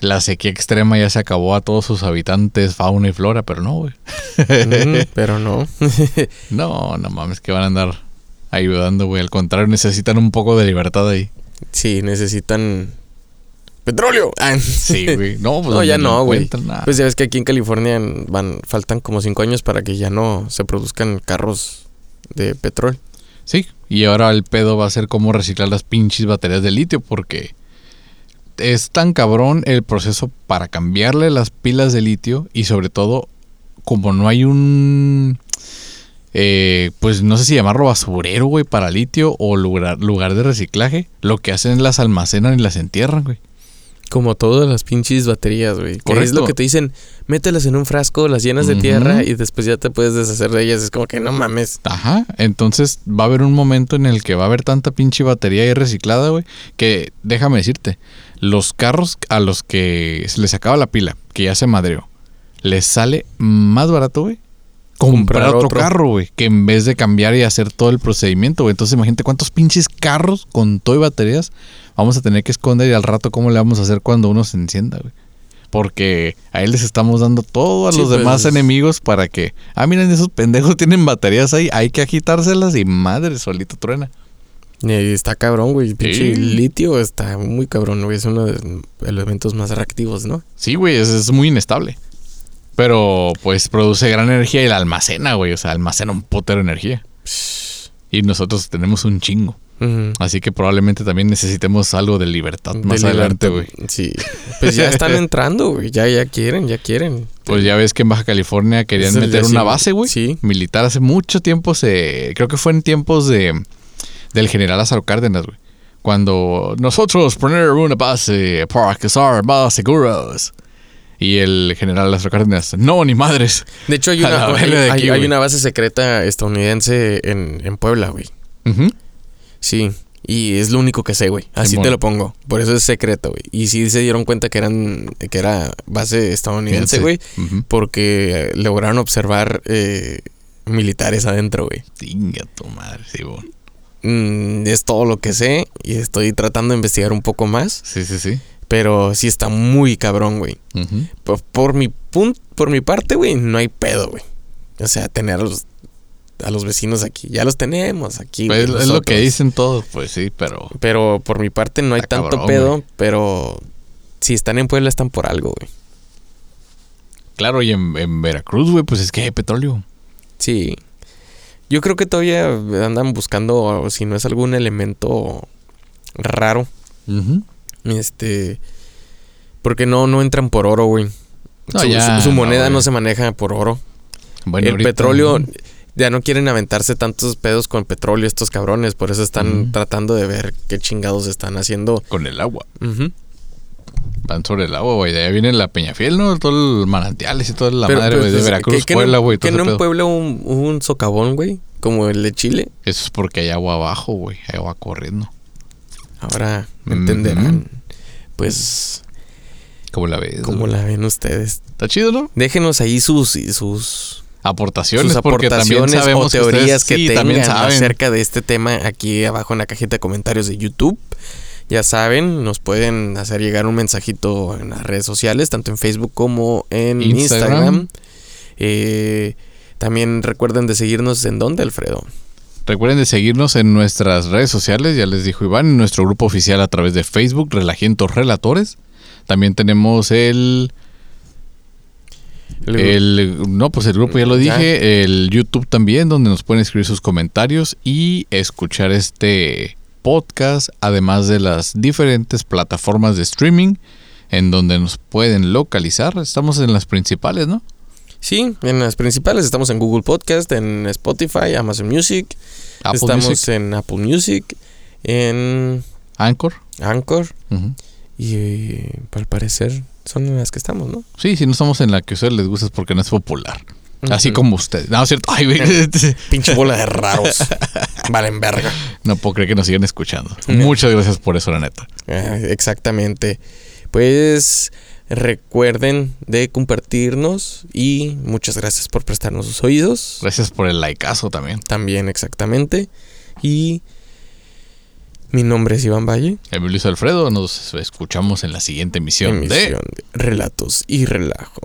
la sequía extrema ya se acabó a todos sus habitantes, fauna y flora, pero no, güey. Mm, pero no. no, no mames, que van a andar ayudando, güey. Al contrario, necesitan un poco de libertad ahí. Sí, necesitan petróleo. Ah, Sí, güey. No, pues no, ya no, güey. Pues ya ves que aquí en California van, faltan como cinco años para que ya no se produzcan carros de petróleo. Sí, y ahora el pedo va a ser cómo reciclar las pinches baterías de litio porque es tan cabrón el proceso para cambiarle las pilas de litio y sobre todo como no hay un eh, pues no sé si llamarlo basurero, güey, para litio o lugar, lugar de reciclaje, lo que hacen es las almacenan y las entierran, güey. Como todas las pinches baterías, güey. Que es lo Correcto. que te dicen, mételas en un frasco, las llenas de tierra y después ya te puedes deshacer de ellas. Es como que no mames. Ajá, entonces va a haber un momento en el que va a haber tanta pinche batería ahí reciclada, güey, que déjame decirte, los carros a los que se les acaba la pila, que ya se madreó, les sale más barato, güey, comprar, Comprar otro, otro. carro, güey, que en vez de cambiar y hacer todo el procedimiento, güey. Entonces imagínate cuántos pinches carros con todo y baterías vamos a tener que esconder y al rato cómo le vamos a hacer cuando uno se encienda, güey. Porque a él les estamos dando todo a Sí, los pues, demás enemigos para que, ah, miren, esos pendejos tienen baterías ahí, hay que agitárselas y madre, solito truena. Y está cabrón, güey. Pinche Sí. litio está muy cabrón, güey. Es uno de los elementos más reactivos, ¿no? Sí, güey, es, es muy inestable. Pero pues produce gran energía y la almacena, güey. O sea, almacena un putero de energía. Y nosotros tenemos un chingo. Así que probablemente también necesitemos algo de libertad más De adelante, güey. Sí. Pues ya están entrando, güey. Ya, ya quieren, ya quieren. Pues ya ves que en Baja California querían meter una base, güey. sí. Militar hace mucho tiempo se... Creo que fue en tiempos de... Del general Lázaro Cárdenas, güey. Cuando nosotros poner una base para que ser más seguros. Y el general Lázaro Cárdenas, no, ni madres. De hecho, hay una, hay, una base secreta estadounidense en, en Puebla, güey. Ujú. Sí. Y es lo único que sé, güey. Así Simón. te lo pongo. Por eso es secreto, güey. Y sí se dieron cuenta que eran que era base estadounidense, güey. Porque eh, lograron observar eh, militares adentro, güey. Tinga tu madre, sí, bon. Mm, es todo lo que sé y estoy tratando de investigar un poco más. Sí, sí, sí. Pero sí está muy cabrón, güey. Por, por mi pun- por mi parte, güey, no hay pedo, güey. O sea, tener a los, vecinos aquí. Ya los tenemos aquí. Pues es lo que dicen todos, pues sí, pero... Pero por mi parte no hay tanto cabrón, pedo, pero si están en Puebla están por algo, güey. Claro, y en, en Veracruz, güey, pues es que hay petróleo. Sí. Yo creo que todavía andan buscando si no es algún elemento raro. Este. Porque no, no entran por oro, güey. No, su, moneda no, se maneja por oro. Bueno, el ahorita- petróleo. Ya no quieren aventarse tantos pedos con petróleo estos cabrones. Por eso están tratando de ver qué chingados están haciendo. Con el agua. Ujú. Van sobre el agua, güey. De ahí viene la Peñafiel, ¿no? Todo el manantiales y toda la Pero- madre, güey, de Veracruz, ¿qué- qué Puebla, no- güey. todo Que no en. Puebla un, un socavón, güey. Como el de Chile. Eso es porque hay agua abajo, güey. Hay agua corriendo. Ahora Ujú. entenderán. Pues, ¿Cómo la ves? cómo güey? la ven ustedes. Está chido, ¿no? Déjenos ahí sus, sus, Aportaciones, sus porque también aportaciones sabemos o teorías ustedes, que sí, tengan también saben. acerca de este tema aquí abajo en la cajita de comentarios de YouTube. Ya saben, nos pueden hacer llegar un mensajito en las redes sociales, tanto en Facebook como en Instagram. Instagram. Eh, también recuerden de seguirnos en dónde, Alfredo. Recuerden de seguirnos en nuestras redes sociales, ya les dijo Iván, en nuestro grupo oficial a través de Facebook, Relajientos Relatores. También tenemos el, el... No, pues el grupo ya lo Ya. dije, el YouTube también, donde nos pueden escribir sus comentarios y escuchar este podcast, además de las diferentes plataformas de streaming en donde nos pueden localizar. Estamos en las principales, ¿no? Sí, en las principales estamos en Google Podcast, en Spotify, Amazon Music, Apple estamos Music, en Apple Music, en Anchor. Anchor Ujú. y eh, al parecer son en las que estamos, ¿no? Sí, si no estamos en la que a ustedes les gusta es porque no es popular. Así como ustedes. No, es cierto. Ay. Pinche bola de raros. Valen verga. No puedo creer que nos sigan escuchando. Muchas gracias por eso, la neta. Ah, exactamente. Pues Recuerden de compartirnos y muchas gracias por prestarnos sus oídos. Gracias por el likeazo también. También, exactamente. Y mi nombre es Iván Valle. El Luis Alfredo. Nos escuchamos en la siguiente emisión, Emisión de de Relatos y Relajo.